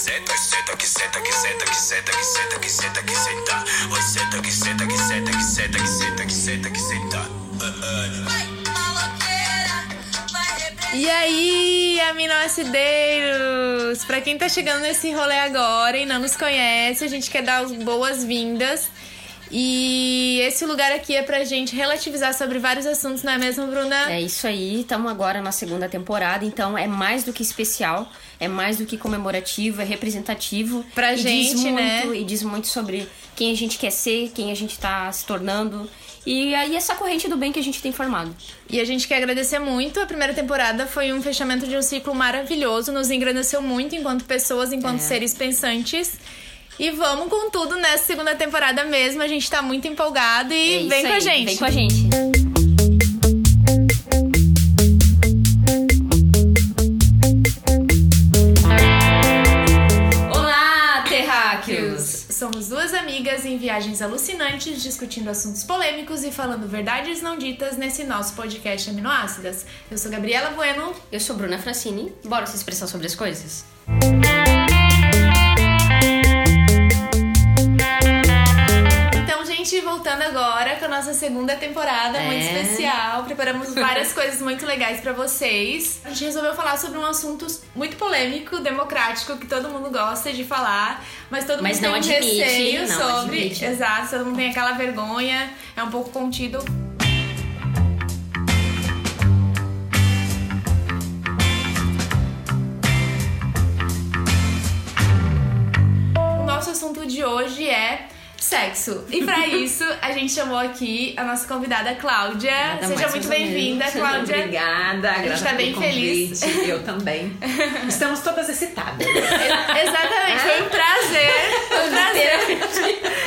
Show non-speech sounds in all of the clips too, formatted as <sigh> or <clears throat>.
senta, senta, que senta, que senta, que senta, que senta, que senta, que senta. Oi, senta, que senta, que senta, que senta, que senta, que senta, que senta. E aí, aminoacideiros? Pra quem tá chegando nesse rolê agora e não nos conhece, a gente quer dar as boas-vindas. E esse lugar aqui é pra gente relativizar sobre vários assuntos, não é mesmo, Bruna? É isso aí, estamos agora na segunda temporada, então é mais do que especial, é mais do que comemorativo, é representativo. Pra gente, diz muito, né? E diz muito sobre quem a gente quer ser, quem a gente tá se tornando. E aí essa corrente do bem que a gente tem formado. E a gente quer agradecer muito. A primeira temporada foi um fechamento de um ciclo maravilhoso, nos engrandeceu muito enquanto pessoas, enquanto É. seres pensantes. E vamos com tudo nessa segunda temporada mesmo. A gente tá muito empolgado É e isso vem com a gente. Vem com a gente. Olá, terráqueos! Somos duas amigas em viagens alucinantes, discutindo assuntos polêmicos e falando verdades não ditas nesse nosso podcast Aminoácidas. Eu sou Gabriela Bueno. Eu sou Bruna Francini. Bora se expressar sobre as coisas? Então, gente, voltando agora com a nossa segunda temporada, É. muito especial. Preparamos <laughs> várias coisas muito legais pra vocês. A gente resolveu falar sobre um assunto muito polêmico, democrático, que todo mundo gosta de falar, mas todo Mas mundo não tem um admite, receio não sobre. admite. Exato, todo mundo tem aquela vergonha, é um pouco contido. O nosso assunto de hoje é sexo. E pra <laughs> isso, a gente chamou aqui a nossa convidada Cláudia. Nada Seja muito bem-vinda. <laughs> Cláudia. Obrigada, A gente tá bem feliz. Eu também. <laughs> Estamos todas excitadas. Exatamente, foi um prazer. Foi um prazer.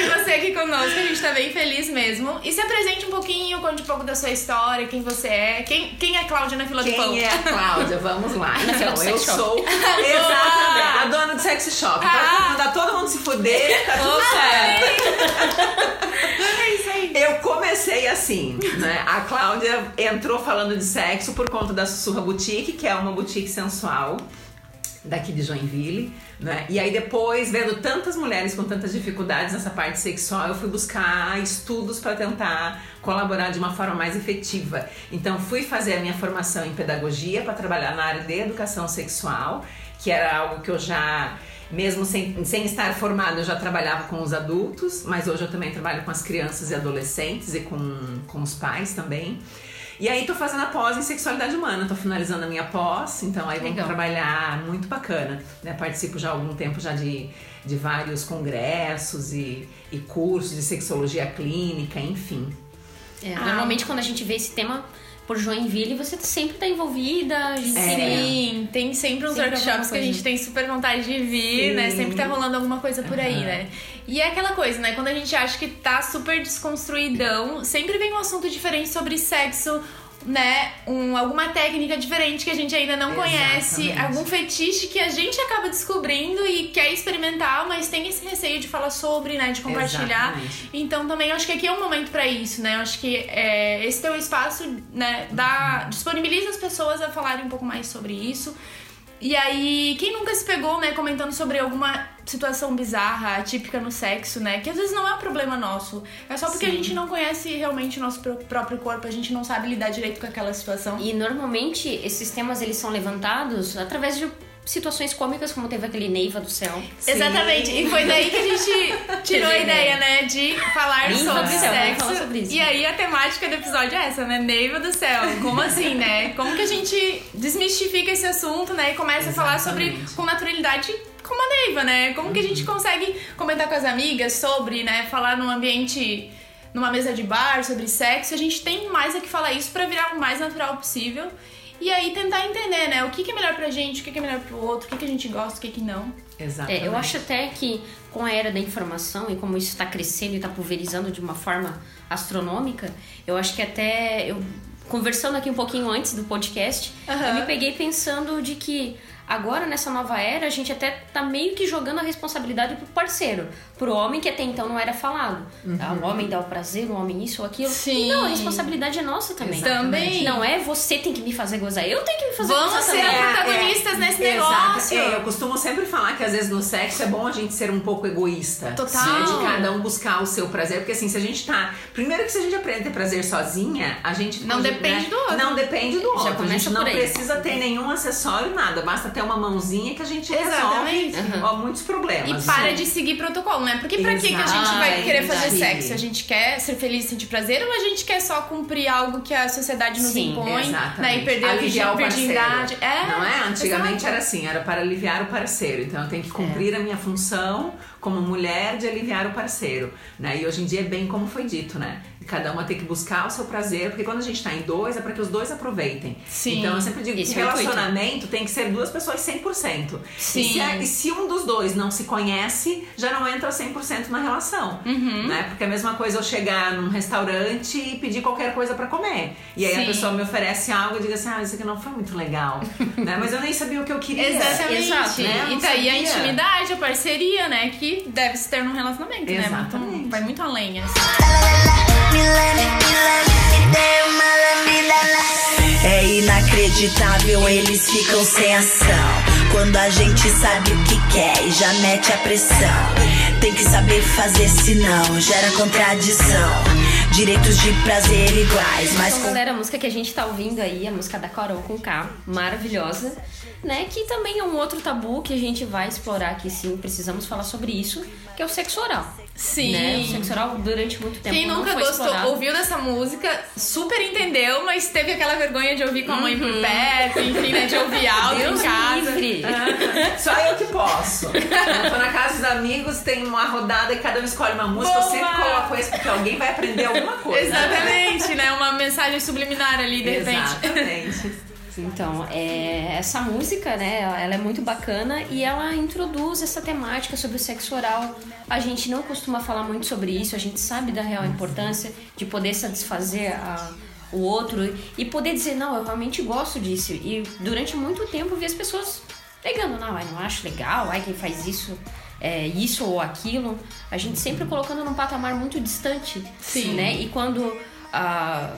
Ter você aqui conosco, a gente tá bem feliz mesmo. E se apresente um pouquinho, conte um pouco da sua história, quem você é. Quem, quem é Cláudia na fila do pão? Quem é a Cláudia? Vamos lá. <laughs> Então, eu sou <laughs> exatamente a dona do sex shop. Ah. Então, mandar todo mundo se fuder, tá tudo certo. <laughs> É isso aí. Eu comecei assim, né? A Cláudia entrou falando de sexo por conta da Sussurra Boutique, que é uma boutique sensual daqui de Joinville, né? E aí depois, vendo tantas mulheres com tantas dificuldades nessa parte sexual, eu fui buscar estudos para tentar colaborar de uma forma mais efetiva. Então fui fazer a minha formação em pedagogia para trabalhar na área de educação sexual, que era algo que eu já mesmo sem, sem estar formada, eu já trabalhava com os adultos, mas hoje eu também trabalho com as crianças e adolescentes e com, com os pais também. E aí tô fazendo a pós em sexualidade humana, tô finalizando a minha pós, então aí vamos Legal. trabalhar muito bacana. Né? Participo já há algum tempo já de, de vários congressos e, e cursos de sexologia clínica, enfim. É, Ah. Normalmente quando a gente vê esse tema por Joinville, você sempre tá envolvida, a gente É. sempre... Sim, tem sempre uns Sempre workshops que a gente tem super vontade de vir, Sim. né? Sempre tá rolando alguma coisa por aí, Aham. né? E é aquela coisa, né? Quando a gente acha que tá super desconstruidão, sempre vem um assunto diferente sobre sexo, né? Um, alguma técnica diferente que a gente ainda não conhece, Exatamente. algum fetiche que a gente acaba descobrindo e quer experimentar, mas tem esse receio de falar sobre, né? De compartilhar. Exatamente. Então também acho que aqui é um momento pra isso, né? Eu acho que é, esse teu espaço, né, dá, disponibiliza as pessoas a falarem um pouco mais sobre isso. E aí, quem nunca se pegou, né, comentando sobre alguma situação bizarra, atípica no sexo, né? Que às vezes não é um problema nosso. É só porque a Sim. gente não conhece realmente o nosso pró- próprio corpo, a gente não sabe lidar direito com aquela situação. E normalmente esses temas eles são levantados através de situações cômicas, como teve aquele Neiva do céu. Exatamente. E foi daí que a gente <laughs> tirou a ideia, né, de falar Neiva sobre céu, sexo. falar sobre isso. E aí a temática do episódio é essa, né? Neiva do céu. Como assim, né? Como que a gente desmistifica esse assunto, né? E começa a falar sobre Exatamente. com naturalidade como a Neiva, né? Como que a gente consegue comentar com as amigas sobre, né, falar num ambiente numa mesa de bar sobre sexo, a gente tem mais a que falar isso pra virar o mais natural possível. E aí tentar entender, né, o que que é melhor pra gente, o que que é melhor pro outro, o que que a gente gosta, o que que não. Exatamente. É, eu acho até que com a era da informação e como isso está crescendo e está pulverizando de uma forma astronômica, eu acho que até eu conversando aqui um pouquinho antes do podcast, Aham. eu me peguei pensando de que Agora, nessa nova era, a gente até tá meio que jogando a responsabilidade pro parceiro. Pro homem que até então não era falado. Tá? O homem dá o prazer, o homem isso ou aquilo. Sim. E não, a responsabilidade é nossa também. Também. Não é você tem que me fazer gozar, eu tenho que me fazer Vamos gozar ser também. protagonistas nesse Exato. negócio. É, eu costumo sempre falar que às vezes no sexo é bom a gente ser um pouco egoísta. Total. Né? De cada um buscar o seu prazer. Porque assim, se a gente tá. Primeiro que se a gente aprende a ter prazer sozinha, a gente. Não pode, depende do outro. Não depende do Já outro. A começa gente não por aí. precisa ter nenhum acessório, nada. Basta ter uma mãozinha que a gente Exatamente. resolve ó, muitos problemas. E para de seguir protocolo, né? Porque pra que que a gente vai querer fazer sexo? A gente quer ser feliz e sentir prazer ou a gente quer só cumprir algo que a sociedade nos Sim, impõe, Exatamente. né? E perder a Aliviar o virgindade. É, Não é? Antigamente era assim, era para aliviar o parceiro. Então eu tenho que cumprir a minha função como mulher de aliviar o parceiro. Né? E hoje em dia é bem como foi dito, né? Cada uma tem que buscar o seu prazer, porque quando a gente tá em dois, é para que os dois aproveitem. Sim. Então eu sempre digo Esse que é relacionamento tem que ser duas pessoas 100%. Sim. E se, a- e se um dos dois não se conhece, já não entra 100% na relação. Uhum. Né? Porque é a mesma coisa eu chegar num restaurante e pedir qualquer coisa pra comer. E aí Sim. a pessoa me oferece algo e diga assim: ah, isso aqui não foi muito legal. <laughs> né? Mas eu nem sabia o que eu queria. Exatamente. Exato, né? E não tá aí a sabia. intimidade, a parceria, né? Que deve se ter num relacionamento, né? Exatamente. Muito, vai muito além, assim. <laughs> É inacreditável, eles ficam sem ação. Quando a gente sabe o que quer e já mete a pressão. Tem que saber fazer, senão gera contradição. Direitos de prazer iguais, mas Então, galera, a música que a gente tá ouvindo aí, a música da Carol com K, maravilhosa, né? Que também é um outro tabu que a gente vai explorar aqui sim, precisamos falar sobre isso, que é o sexo oral. Sim. Né? Oral durante muito tempo Quem não nunca gostou, explorado. ouviu dessa música, super entendeu, mas teve aquela vergonha de ouvir com a mãe por perto, enfim, né? De ouvir alto Deus em casa. livre! <laughs> Só eu que posso. Eu tô na casa dos amigos, tem uma rodada e cada um escolhe uma música. Eu Boa! sempre coloco esse porque alguém vai aprender alguma coisa. Exatamente, né? Uma mensagem subliminar ali, de repente. Exatamente. Então, é, essa música, né, ela é muito bacana e ela introduz essa temática sobre o sexo oral. A gente não costuma falar muito sobre isso, a gente sabe da real importância de poder satisfazer a- o outro e poder dizer, não, eu realmente gosto disso. E durante muito tempo vi as pessoas negando, não, eu não acho legal, ai, quem faz isso é isso ou aquilo. A gente sempre colocando num patamar muito distante, Sim. né? E quando a,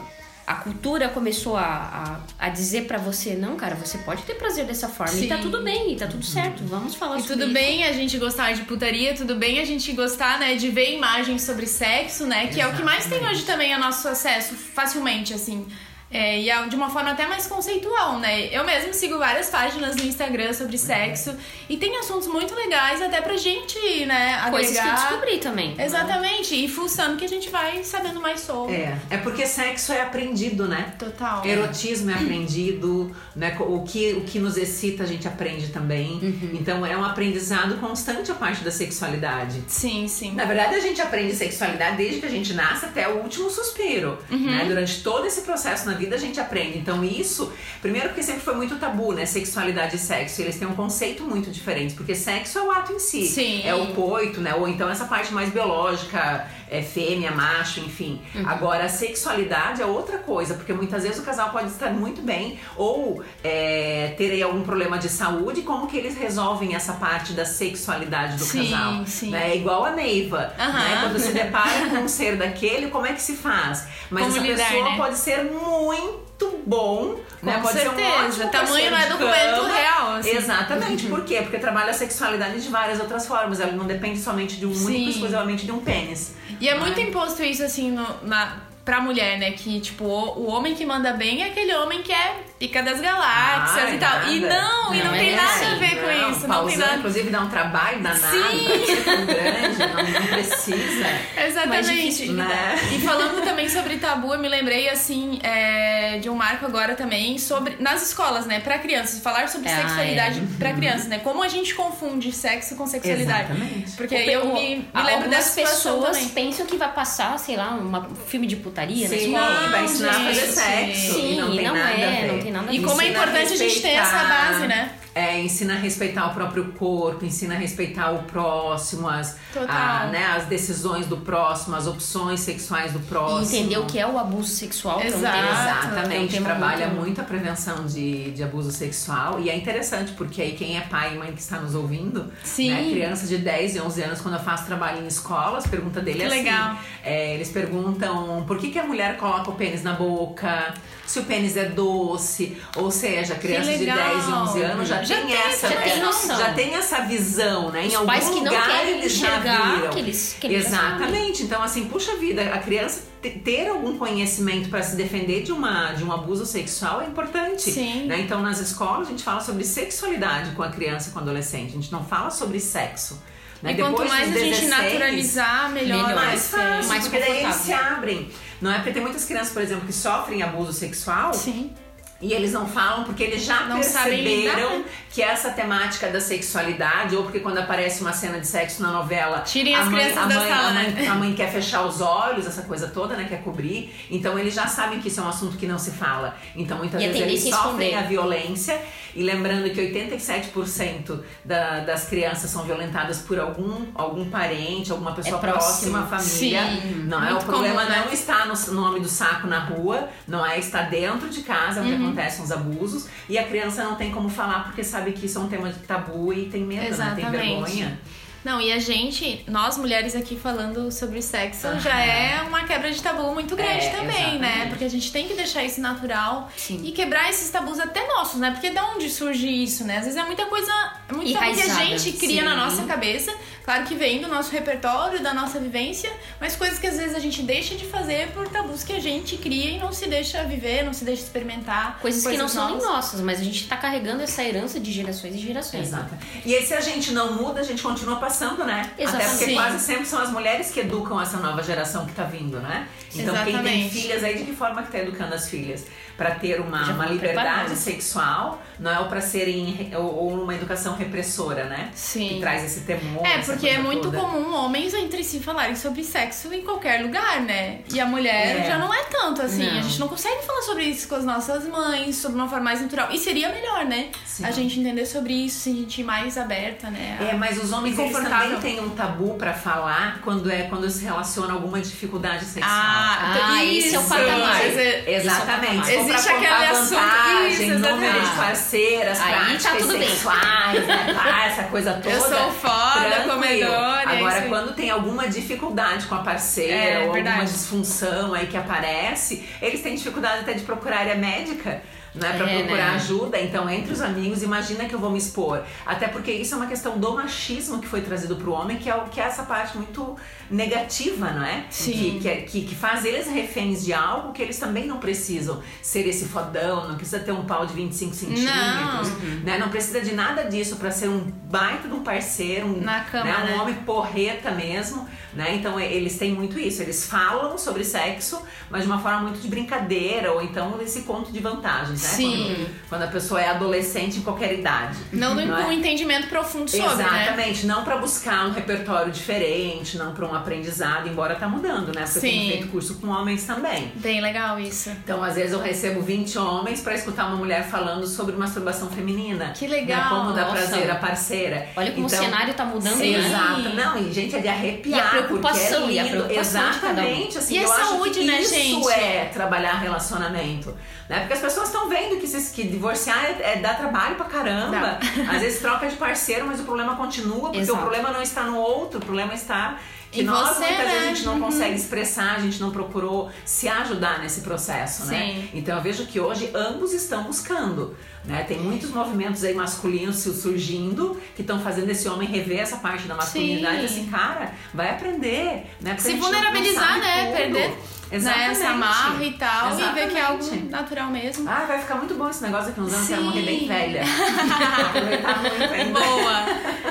a cultura começou a, a, a dizer pra você, não, cara, você pode ter prazer dessa forma. E tá Sim. tudo bem, e tá tudo certo. Vamos falar E sobre tudo isso. bem a gente gostar de putaria, tudo bem a gente gostar, né, de ver imagens sobre sexo, né, que é o que mais tem hoje também a nosso acesso facilmente, assim. É, e é de uma forma até mais conceitual, né? Eu mesmo sigo várias páginas no Instagram sobre sexo e tem assuntos muito legais até pra gente, né, Coisas que eu agregar. descobri também. Exatamente, e fuçando que a gente vai sabendo mais sobre. É, é porque sexo é aprendido, né? Total. Erotismo é aprendido, <clears throat> né? O que, o que nos excita a gente aprende também. Então é um aprendizado constante a parte da sexualidade. Sim, sim. Na verdade, a gente aprende sexualidade desde que a gente nasce até o último suspiro. Né? Durante todo esse processo na vida, a gente aprende. Então, isso, primeiro, porque sempre foi muito tabu, né? Sexualidade e sexo. Eles têm um conceito muito diferente, porque sexo é o ato em si. Sim. É o coito, né? Ou então essa parte mais biológica, é fêmea, macho, enfim. Agora, a sexualidade é outra coisa, porque muitas vezes o casal pode estar muito bem ou é, ter aí algum problema de saúde, como que eles resolvem essa parte da sexualidade do Sim, casal. sim. Né? É igual a Neiva, Aham. né? Quando se depara com um ser daquele, como é que se faz? Mas Como essa lidar, pessoa né? pode ser muito bom, né? Com Pode ser um certeza. ótimo Tamanho não é documento real, assim. Exatamente. <laughs> Por quê? Porque trabalha a sexualidade de várias outras formas. Ela não depende somente de um único, Sim. exclusivamente de um pênis. E é muito imposto isso, assim, no, na, pra mulher, né? Que, tipo, o, o homem que manda bem é aquele homem que é pica das galáxias Ai, e tal. E nada. não, e não Não tem é nada assim. a ver com Não, isso. Não tem pausando, nada. inclusive, dá um trabalho danado Sim. <laughs> tão grande, não, não precisa. Exatamente. difícil Né? E <laughs> falando também sobre tabu, eu me lembrei, assim, é, de um marco agora também sobre. Nas escolas, né? Pra crianças. Falar sobre Ah, sexualidade é. pra crianças, né? Como a gente confunde sexo com sexualidade. Exatamente. Porque aí eu me, me lembro situação pessoas também. pensam que vai passar, sei lá, uma- um filme de putaria na Sim, escola. vai ensinar a fazer sexo. Sim, e não tem não nada é, a ver. não tem nada E como é importante a gente ter essa base, né? É, ensina a respeitar o próprio corpo, ensina a respeitar o próximo, as, a- né, as decisões do próximo, as opções sexuais do E próximo. entender o que é o abuso sexual. que é Exato. Exatamente, um trabalha muito- muito... a prevenção de, de abuso sexual e é interessante porque aí quem é pai e mãe que está nos ouvindo, Sim. né, crianças de 10 e 11 anos, quando eu faço trabalho em escolas, pergunta dele Que é assim, legal. é, eles perguntam por que, que a mulher coloca o pênis na boca, se o pênis é doce, ou seja, crianças de legal. 10 e 11 anos já, Já tem, tem essa, já tem é, noção. já tem essa visão, né? Em Os algum pais que não lugar querem eles já enxergar viram. que eles- que eles já Exatamente. Então, assim, puxa vida, a criança te- ter algum conhecimento para se defender de, uma, de um abuso sexual é importante. Sim. né? Então, nas escolas, a gente fala sobre sexualidade com a criança e com o adolescente. A gente não fala sobre sexo. Né? E quanto Depois mais a gente 16, naturalizar, melhor, melhor. vai mais fácil, mais porque daí eles se abrem. Não é porque tem muitas crianças, por exemplo, que sofrem abuso sexual Sim. E eles não falam porque eles já Não sabem perceberam que essa temática da sexualidade, ou porque quando aparece uma cena de sexo na novela, Tirem a as mãe, crianças a da mãe, sala, a mãe, né? a mãe <laughs> quer fechar os olhos, essa coisa toda, né? Quer cobrir. Então eles já sabem que isso é um assunto que não se fala. Então muitas E vezes eles é sofrem esconder. a violência. E lembrando que 87% da, das crianças são violentadas por algum, algum parente, alguma pessoa É próxima à família. Sim. Não é o problema comum, né? não está no no nome do saco na rua, não é estar dentro de casa Uhum. Acontecem os abusos e a criança não tem como falar porque sabe que isso é um tema de tabu e tem medo, né? Tem vergonha. Não, e a gente, nós mulheres aqui falando sobre sexo, Aham. já é uma quebra de tabu muito grande É, também, né? exatamente. Porque a gente tem que deixar isso natural Sim. e quebrar esses tabus até nossos, né? Porque de onde surge isso, né? Às vezes é muita coisa, é muito tabu que a gente cria sim. na nossa cabeça. Claro que vem do nosso repertório, da nossa vivência, mas coisas que às vezes a gente deixa de fazer por tabus que a gente cria e não se deixa viver, não se deixa experimentar. Coisas, que não são nem nossas, mas a gente tá carregando essa herança de gerações e gerações. Exato. E aí, se a gente não muda, a gente continua passando, né? Até Exatamente. porque Sim. quase sempre são as mulheres que educam essa nova geração que tá vindo, né? Então, quem tem Exatamente. filhas aí, de que forma que tá educando as filhas? Pra ter uma, uma liberdade sexual, não é? Ou pra serem, ou, ou uma educação repressora, né? Sim. Que traz esse temor. É, porque é muito toda. comum homens entre si falarem sobre sexo em qualquer lugar, né? E a mulher É. já não é tanto assim. Não. A gente não consegue falar sobre isso com as nossas mães, sobre uma forma mais natural. E seria melhor, né? Sim. A gente entender sobre isso, se sentir mais aberta, né? É, mas os homens eles também têm um tabu pra falar quando é quando se relaciona alguma dificuldade sexual. Ah, esse é o patamar. dizer, Exatamente. É Existe aquele assunto- isso, número de parceiras, Aí tá práticas tudo bem. sexuais, né? pá, essa coisa toda. Eu sou foda, comedora, é Agora, aí. quando tem alguma dificuldade com a parceira É, ou alguma verdade. disfunção aí que aparece, eles têm dificuldade até de procurar área médica. Não é pra É, procurar né? ajuda, então entre os amigos, imagina que eu vou me expor. Até porque isso é uma questão do machismo que foi trazido pro homem, que é, o- que é essa parte muito negativa, não é? Sim. Que, que, é- que, que faz eles reféns de algo que eles também não precisam ser esse fodão, não precisa ter um pau de 25 centímetros, né? Não precisa de nada disso pra ser um baita de um parceiro, um, Na cama, né? um né? homem porreta mesmo, né? Então eles têm muito isso, eles falam sobre sexo, mas de uma forma muito de brincadeira, ou então esse conto de vantagens, né? Sim. Quando, quando a pessoa é adolescente em qualquer idade. Não, Não é? um entendimento profundo sobre, né? Exatamente, não pra buscar um repertório diferente, não pra um aprendizado, embora tá mudando, né? Porque eu tenho Sim. feito curso com homens também. Bem legal isso. Então, às vezes eu recebo 20 homens pra escutar uma mulher falando sobre masturbação feminina. Que legal, Né? Como dar nossa. prazer à parceira. Olha como Então, o cenário tá mudando, Sim. né? Exato, não, e gente, é de arrepiar. E a preocupação, porque e a é preocupação cada um. Exatamente, assim, E a saúde, né, isso gente? é trabalhar relacionamento. Né? Porque as pessoas estão vendo que, se- que divorciar é, é dar trabalho pra caramba. Às vezes troca de parceiro, mas o problema continua, porque Exato. o problema não está no outro, o problema está que Em nós você, muitas vezes a né? gente não Uhum. consegue expressar, a gente não procurou se ajudar nesse processo, né? Sim. Então eu vejo que hoje ambos estão buscando, né? Tem muitos movimentos aí masculinos su- surgindo que estão fazendo esse homem rever essa parte da masculinidade, Sim. assim, cara, vai aprender, né? Porque Se vulnerabilizar, né? tudo. Perder né, Exatamente. essa amarra e tal, e ver que é algo Exatamente. natural mesmo. Ah, vai ficar muito bom esse negócio daqui uns anos, quero morrer bem velha. <laughs> Muito <laughs> ainda. Boa!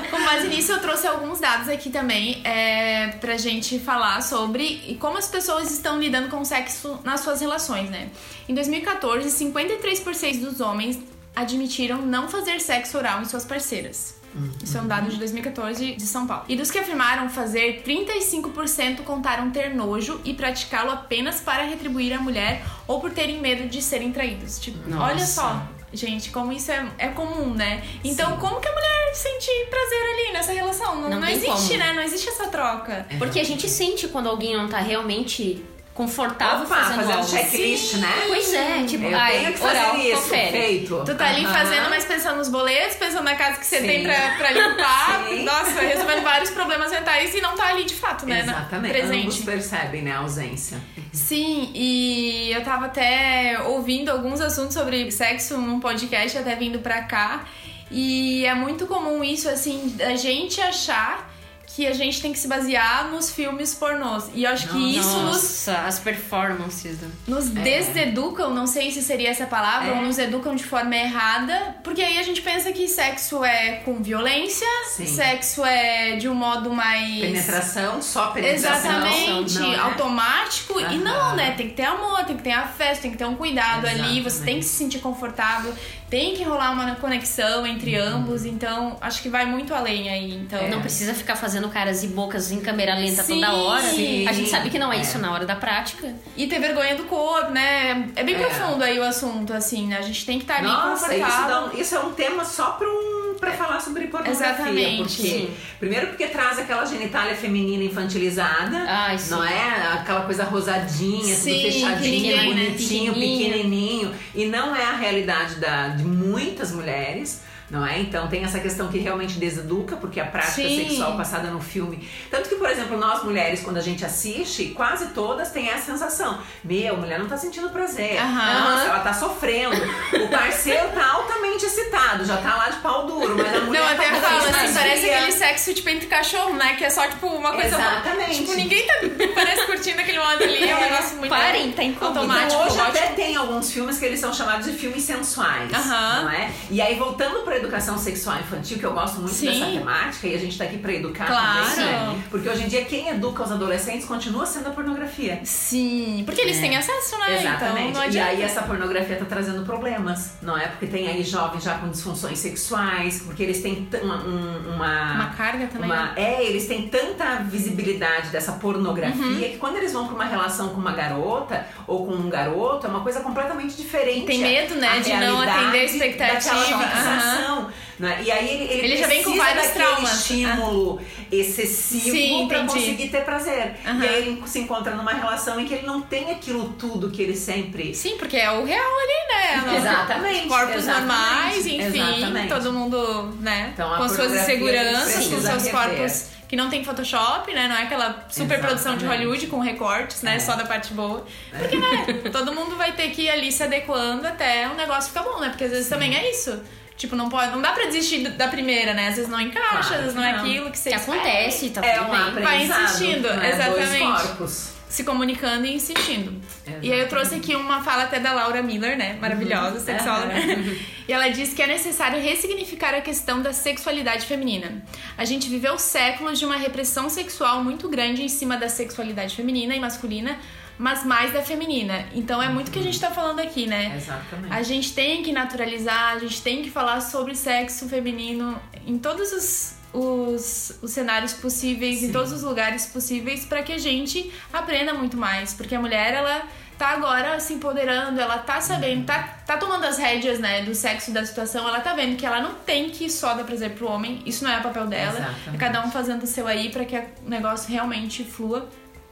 Com base nisso, eu trouxe alguns dados aqui também é, pra gente falar sobre e como as pessoas estão lidando com o sexo nas suas relações, né? Em 2014, 53% dos homens admitiram não fazer sexo oral em suas parceiras. Isso é um dado de 2014 de São Paulo. E dos que afirmaram fazer, 35% contaram ter nojo e praticá-lo apenas para retribuir a mulher ou por terem medo de serem traídos. Tipo, Nossa. olha só. Gente, como isso é, é comum, né? Então, como que a mulher sente prazer ali nessa relação? Não, Não não existe, como. né? Não existe essa troca. Porque a gente sente quando alguém não tá realmente confortável Opa, fazendo, fazendo algo. checklist, né? Pois é, tipo, Eu ai, tenho que fazer oral, isso, confere. feito. Tu tá ali fazendo, mas pensando nos boletos, pensando na casa que você Sim. tem pra, pra limpar. <laughs> Sim. Nossa, resolvendo vários problemas mentais e não tá ali de fato, né? na- Exatamente. Presente. Ambos percebem, né, a ausência. Sim, e eu tava até ouvindo alguns assuntos sobre sexo num podcast, até vindo pra cá. E é muito comum isso, assim, da gente achar que a gente tem que se basear nos filmes pornôs. E eu acho que isso nos, Nossa, as performances. nos deseducam, não sei se seria essa palavra, É. ou nos educam de forma errada, porque aí a gente pensa que sexo é com violência, Sim. sexo é de um modo mais. Penetração, só penetração. Exatamente, não, né? automático. E não, Aham. né? Tem que ter amor, tem que ter afeto, tem que ter um cuidado ali, você Exatamente. tem que se sentir confortável, tem que rolar uma conexão entre Uhum. ambos. Então, acho que vai muito além aí. Então, É. Não precisa ficar fazendo caras e bocas em câmera lenta Sim, toda hora. sim. A gente sabe que não é, É. isso na hora da prática. E ter vergonha do corpo, né? É bem É. profundo aí o assunto, assim, né? A gente tem que estar ali Nossa, isso, confortável. dá um- isso é um tema só pra, um, pra falar sobre pornografia. Exatamente. Porque, Sim. primeiro porque traz aquela genitália feminina infantilizada. Ai. Não é aquela coisa rosadinha, Sim, tudo fechadinho, ninguém, né? bonitinho, Pequenininho. pequenininho. E não é a realidade da, de muitas mulheres. Não é? Então tem essa questão que realmente deseduca, porque a prática Sim. sexual passada no filme. Tanto que, por exemplo, nós mulheres, quando a gente assiste, quase todas têm essa sensação. Meu, a mulher não tá sentindo prazer. Aham. Nossa, ela tá sofrendo. O parceiro tá altamente excitado, já tá lá de pau duro, mas a mulher Não, tá até com fala assim, parece aquele sexo tipo entre cachorro, né? Que é só tipo uma coisa. Exatamente. Tipo, ninguém tá parece curtindo aquele modo ali, é um negócio muito Parem, tá incômodo. automático. Então, hoje até tem alguns filmes que eles são chamados de filmes sensuais, Aham. não é? E aí, voltando pra educação sexual infantil, que eu gosto muito Sim. dessa temática, e a gente tá aqui pra educar Claro. também, né? Porque hoje em dia, quem educa os adolescentes continua sendo a pornografia. Sim, porque eles É. têm acesso, né? Exatamente. Então e aí essa pornografia tá trazendo problemas, não é? Porque tem aí jovens já com disfunções sexuais, porque eles têm uma, um- uma, Uma carga também. né? uma- é, eles têm tanta visibilidade dessa pornografia Uhum. que quando eles vão pra uma relação com uma garota ou com um garoto, é uma coisa completamente diferente. Tem medo, né, de não atender a expectativa. daquela fixação, né? E aí ele, ele, Ele já vem com vários traumas. estímulo excessivo Sim, pra entendi. conseguir ter prazer. Aham. E aí ele se encontra numa relação em que ele não tem aquilo tudo que ele sempre Sim, porque é o real ali, né? Nossa, Exatamente, Corpos exatamente, normais, enfim. exatamente. Todo mundo, né? Então, com suas inseguranças, com seus rever. corpos que não tem Photoshop, né? Não é aquela super produção de. Hollywood com recortes, né? É. Só da parte boa. Porque, né? <laughs> todo mundo vai ter que ir ali se adequando até o negócio ficar bom, né? Porque às vezes também é isso. Tipo, não pode, não dá pra desistir da primeira, né? Às vezes não encaixa, Claro às vezes não é aquilo que você Que espera. acontece, tá é tudo um bem. aprendizado. insistindo, né? exatamente. Dois corpos. se comunicando e insistindo. Exatamente. E aí eu trouxe aqui uma fala até da Laura Miller, né? Maravilhosa, sexóloga. <laughs> e ela diz que é necessário ressignificar a questão da sexualidade feminina. A gente viveu séculos de uma repressão sexual muito grande em cima da sexualidade feminina e masculina, mas mais da feminina. Então é muito o que a gente tá falando aqui, né? Exatamente. A gente tem que naturalizar, a gente tem que falar sobre sexo feminino em todos os, os, os cenários possíveis, em Sim. todos os lugares possíveis, para que a gente aprenda muito mais. Porque a mulher, ela tá agora se empoderando, ela tá sabendo, tá, tá tomando as rédeas, né, do sexo da situação, ela tá vendo que ela não tem que só dar prazer pro homem, isso não é o papel dela. Exatamente. É cada um fazendo o seu aí para que o negócio realmente flua.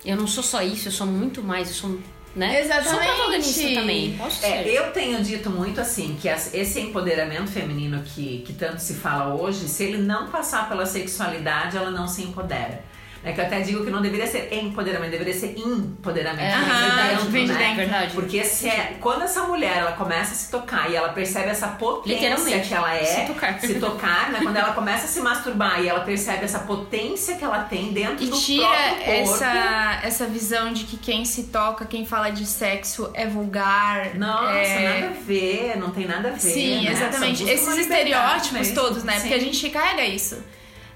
Eu não sou só isso, eu sou muito mais, eu sou, né? Exatamente. Sou protagonista também, posso É, ser. eu tenho dito muito assim que esse empoderamento feminino que, que tanto se fala hoje, se ele não passar pela sexualidade, ela não se empodera. É que eu até digo que não deveria ser empoderamento, deveria ser empoderamento. É, aham, dentro, vem de né? dentro. Verdade. Porque se é, quando essa mulher ela começa a se tocar e ela percebe essa potência que ela é, se tocar. se tocar, né? Quando ela começa a se masturbar e ela percebe essa potência que ela tem dentro E do tira próprio corpo. essa, essa visão de que quem se toca, quem fala de sexo é vulgar. Nossa, é... nada a ver, não tem nada a ver. Sim, né? exatamente. Esses estereótipos mesmo. todos, né? Sim. Porque a gente carrega isso.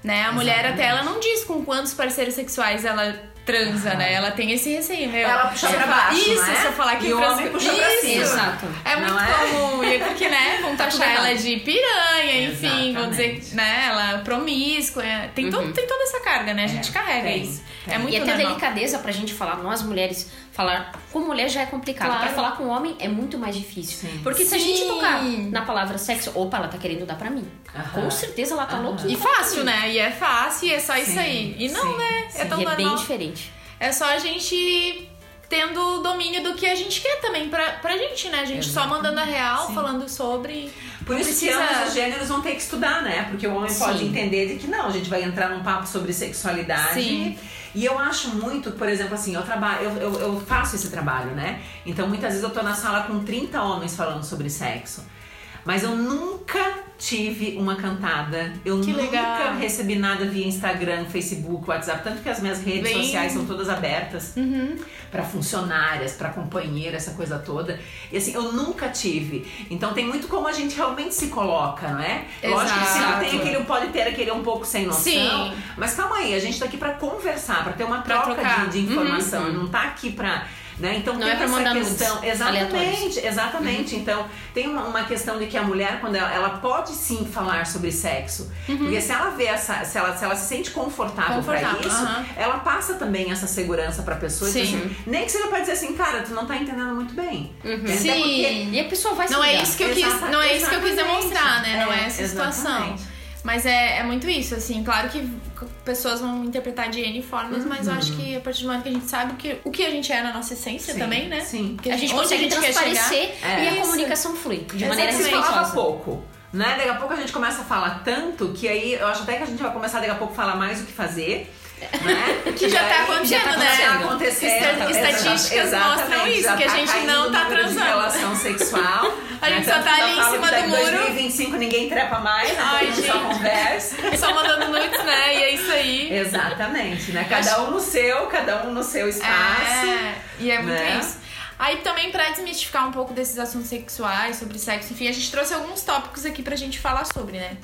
Né? A mulher Exatamente. até ela não diz com quantos parceiros sexuais ela transa, né? Ela tem esse receio, meu. Ela puxa pra baixo, Isso, né? se eu falar que E o trans- homem puxa pra Isso. cima. Exato. É muito Não é? comum, e porque, né, <laughs> vão taxar ela de piranha, enfim, vão dizer, né, ela promíscua, é, tem, todo, tem toda essa carga, né, a gente É, carrega tem, isso. tem. É muito E até a delicadeza pra gente falar, nós mulheres, falar com mulher já é complicado. Claro. Pra falar com homem é muito mais difícil. Sim. Porque se a gente Sim. tocar na palavra sexo, opa, ela tá querendo dar pra mim. Aham. Com certeza ela tá Aham. louquinha. E fácil, né, e é fácil, e é só isso Sim, aí. E não, sim, né, é sim. tão E é bem diferente. É só a gente tendo domínio do que a gente quer também pra, pra gente, né? A gente só mandando a real, Sim. falando sobre. Por isso que precisa- ambos os gêneros vão ter que estudar, né? Porque o homem pode Sim. entender de que não, a gente vai entrar num papo sobre sexualidade. Sim. E eu acho muito, por exemplo, assim, eu trabalho, eu, eu, eu faço esse trabalho, né? Então muitas vezes eu tô na sala com 30 homens falando sobre sexo. Mas eu nunca tive uma cantada. Eu Que nunca legal. recebi nada via Instagram, Facebook, WhatsApp, tanto que as minhas redes Bem- sociais são todas abertas Uhum. Pra funcionárias, pra companheira, essa coisa toda. E assim, eu nunca tive. Então tem muito como a gente realmente se coloca, não é? Lógico que sempre Exato. tem aquele, pode ter aquele um pouco sem noção. Sim. Mas calma aí, a gente tá aqui pra conversar, pra ter uma troca de, de informação. Uhum. Não tá aqui pra. Né? Então Não tem é pra essa mandar nudes questão. Exatamente, aleatórios. exatamente. Então tem uma, uma questão de que a mulher, quando ela, ela pode sim falar sobre sexo. Porque se ela vê essa. Se ela, se ela se sente confortável, pra Confortável, isso, aham. ela passa também essa segurança pra pessoa. e diz Sim. assim, nem que seja pra dizer assim, cara, tu não tá entendendo muito bem. Até Sim. porque- E a pessoa vai se Não é ligar. isso que eu quis, não é isso que eu quis exatamente. demonstrar, né? Não é É, essa situação. Mas é, é muito isso, assim. Claro que pessoas vão interpretar de N formas, mas eu acho que a partir do momento que a gente sabe o que, o que a gente é na nossa essência Sim, também, né? sim. Que A gente consegue transparecer É. e a Isso. comunicação flui de maneira Exatamente. falava pouco. Né? Daqui a pouco a gente começa a falar tanto que aí eu acho até que a gente vai começar daqui a pouco a falar mais o que fazer. Né? Que já E tá aí- acontecendo, já tá né? acontecendo. Esta- estatísticas mostram isso, já que a tá gente não tá de transando. relação sexual. <laughs> A gente né? só tá que ali em cima do muro. 2025 ninguém trepa mais, né? Ai, Todo mundo só gente. conversa. <laughs> Só mandando nudes, né? E é isso aí. Exatamente, né? Cada um no seu, cada um no seu espaço. É, e é muito né? isso. Aí também pra desmistificar um pouco desses assuntos sexuais, sobre sexo, enfim, a gente trouxe alguns tópicos aqui pra gente falar sobre, né?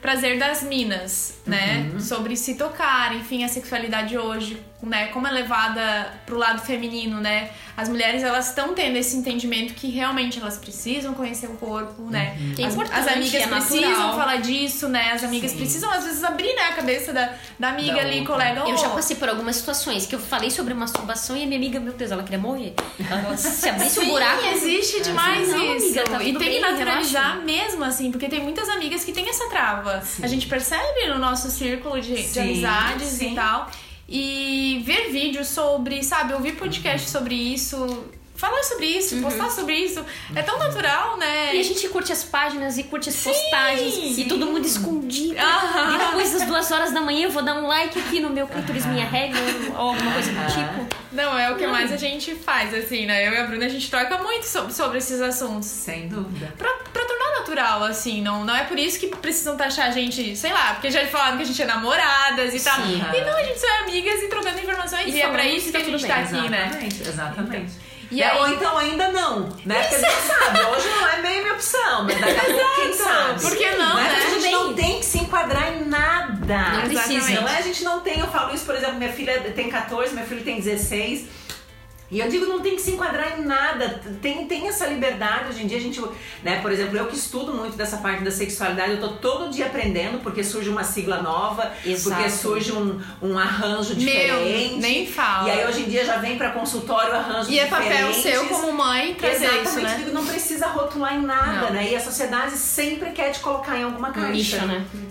Prazer das minas, né? Uhum. Sobre se tocar, enfim, a sexualidade hoje, né? Como é levada pro lado feminino, né? As mulheres, elas estão tendo esse entendimento que realmente elas precisam conhecer o corpo, né? Que é As, importante, as amigas é precisam falar disso, né? As amigas Sim. precisam, às vezes, abrir né, a cabeça da, da amiga Da ali, outra. colega. Eu "Ô, já passei por algumas situações que eu falei sobre masturbação e a minha amiga, meu Deus, ela queria morrer. Ela, se abrisse um Sim, buraco. existe demais Não, isso. amiga, tá e tem que naturalizar mesmo, assim, porque tem muitas amigas que têm essa trava. A gente percebe no nosso círculo de, de Sim, amizades sim. e tal. E ver vídeos sobre, sabe, ouvir podcast sobre isso, falar sobre isso, postar sobre isso. É tão natural, né? E a gente curte as páginas e curte as postagens e todo mundo escondido. Aham. Depois das duas horas da manhã eu vou dar um like aqui no meu clitoris minha regra ou alguma coisa do tipo. Não, é o que mais a gente faz, assim, né? Eu e a Bruna, a gente troca muito sobre, sobre esses assuntos. Sem dúvida. Pra, pra tornar natural, assim, não, não é por isso que precisam taxar a gente, sei lá, porque já falaram que a gente é namoradas e tal. Sim. E não, a gente só é amigas e trocando informações e, E é pra isso que que a tá gente tudo tá bem, aqui, né? Exatamente, exatamente. E É, aí- Ou então ainda não, né? Porque a gente sabe, hoje não é meio minha opção, mas daqui a pouco quem sabe. Por que não, né? A gente não tem que se enquadrar em nada. Não precisa. Não é? A gente não tem, eu falo isso, por exemplo, minha filha tem 14, meu filho tem 16. E eu digo, não tem que se enquadrar em nada. Tem, tem essa liberdade. Hoje em dia a gente, né, por exemplo, eu que estudo muito dessa parte da sexualidade, eu tô todo dia aprendendo, porque surge uma sigla nova, Exato. porque surge um, um arranjo Meu, diferente. nem fala. E aí hoje em dia já vem pra consultório arranjos E é papel seu como mãe trazer Exatamente, isso, né? digo, não precisa rotular em nada, Não. né? E a sociedade sempre quer te colocar em alguma caixa. nicho,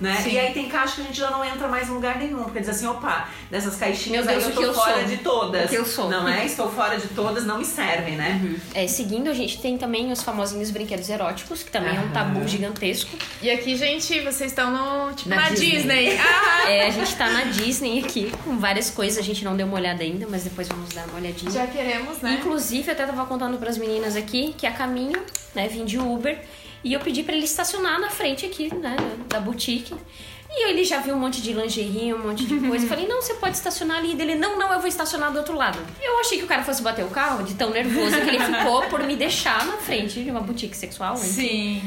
né? Sim. E aí tem caixa que a gente já não entra mais em lugar nenhum, porque diz assim, opa, dessas caixinhas Meu aí Deus, eu o tô eu fora sou? de todas. O que eu sou? Não é? Estou fora de todas, não me servem, né? É, seguindo, a gente tem também os famosinhos brinquedos eróticos, que também é um tabu gigantesco. E aqui, gente, vocês estão no, tipo, Na na, Disney. Disney. <laughs> Ah, É, a gente tá na Disney aqui, com várias coisas, a gente não deu uma olhada ainda, mas depois vamos dar uma olhadinha. já queremos, né? Inclusive, eu até tava contando pras meninas aqui que a caminho, né, vim de Uber e eu pedi pra ele estacionar na frente aqui, né, da boutique. E ele já viu um monte de lingerie, um monte de coisa. Eu falei, não, você pode estacionar ali. Dele, não, não, eu vou estacionar do outro lado. Eu achei que o cara fosse bater o carro de tão nervoso que ele ficou por me deixar na frente de uma boutique sexual. né? Sim.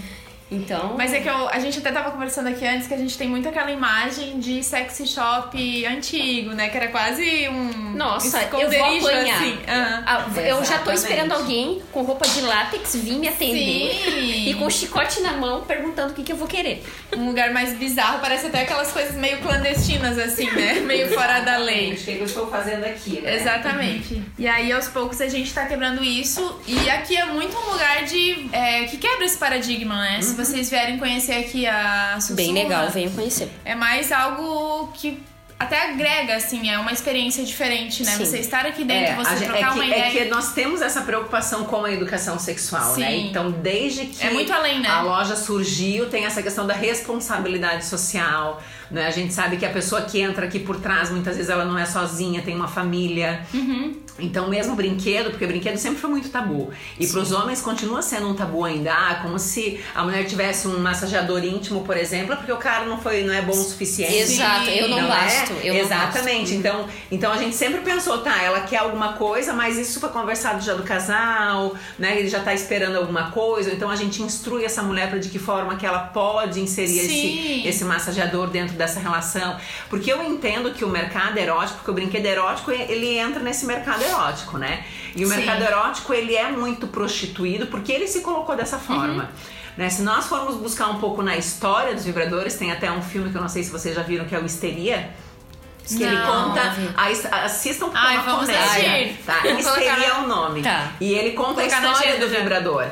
Então. Mas é que eu- a gente até tava conversando aqui antes que a gente tem muito aquela imagem de sexy shop antigo, né? Que era quase um. Nossa, eu vou apanhar. assim. Ah, eu já tô esperando alguém com roupa de látex vir me atender. Sim. E com um chicote na mão perguntando o que, que eu vou querer. Um lugar mais bizarro, parece até aquelas coisas meio clandestinas, assim, né? <laughs> Meio fora da lei. O que eu estou fazendo aqui, né? Exatamente. E aí, aos poucos, a gente tá quebrando isso. E aqui é muito um lugar de. é, que quebra esse paradigma, né? Se vocês vierem conhecer aqui a Sussurra, Bem legal, venham conhecer. É mais algo que até agrega, assim, é uma experiência diferente, né? Sim. Você estar aqui dentro, É, você gente- trocar é, uma que, ideia. é que nós temos essa preocupação com a educação sexual, né? Sim. Então, desde que É muito além, né? a loja surgiu, tem essa questão da responsabilidade social, né? A gente sabe que a pessoa que entra aqui por trás, muitas vezes ela não é sozinha, tem uma família. Uhum. Então, mesmo brinquedo, porque brinquedo sempre foi muito tabu. E para os homens continua sendo um tabu ainda. Ah, como se a mulher tivesse um massageador íntimo, por exemplo, porque o cara não foi, não é bom o suficiente. Exato, eu não, Não basto. é? Eu não Exatamente. Então, então a gente sempre pensou, tá, ela quer alguma coisa, mas isso foi conversado já do casal, né? Ele já tá esperando alguma coisa. Então a gente instrui essa mulher para de que forma que ela pode inserir Sim. esse, esse massageador dentro dessa relação. Porque eu entendo que o mercado erótico, porque o brinquedo erótico, ele entra nesse mercado erótico, né? E o Sim. mercado erótico, ele é muito prostituído porque ele se colocou dessa forma. Né? Se nós formos buscar um pouco na história dos vibradores, tem até um filme que eu não sei se vocês já viram, que é o Histeria. Que ele Não, conta. não vi. a assistam porque Ai, é uma vamos comédia. assistir. Tá? Histeria é o nome. Tá. E ele conta a história do vibrador.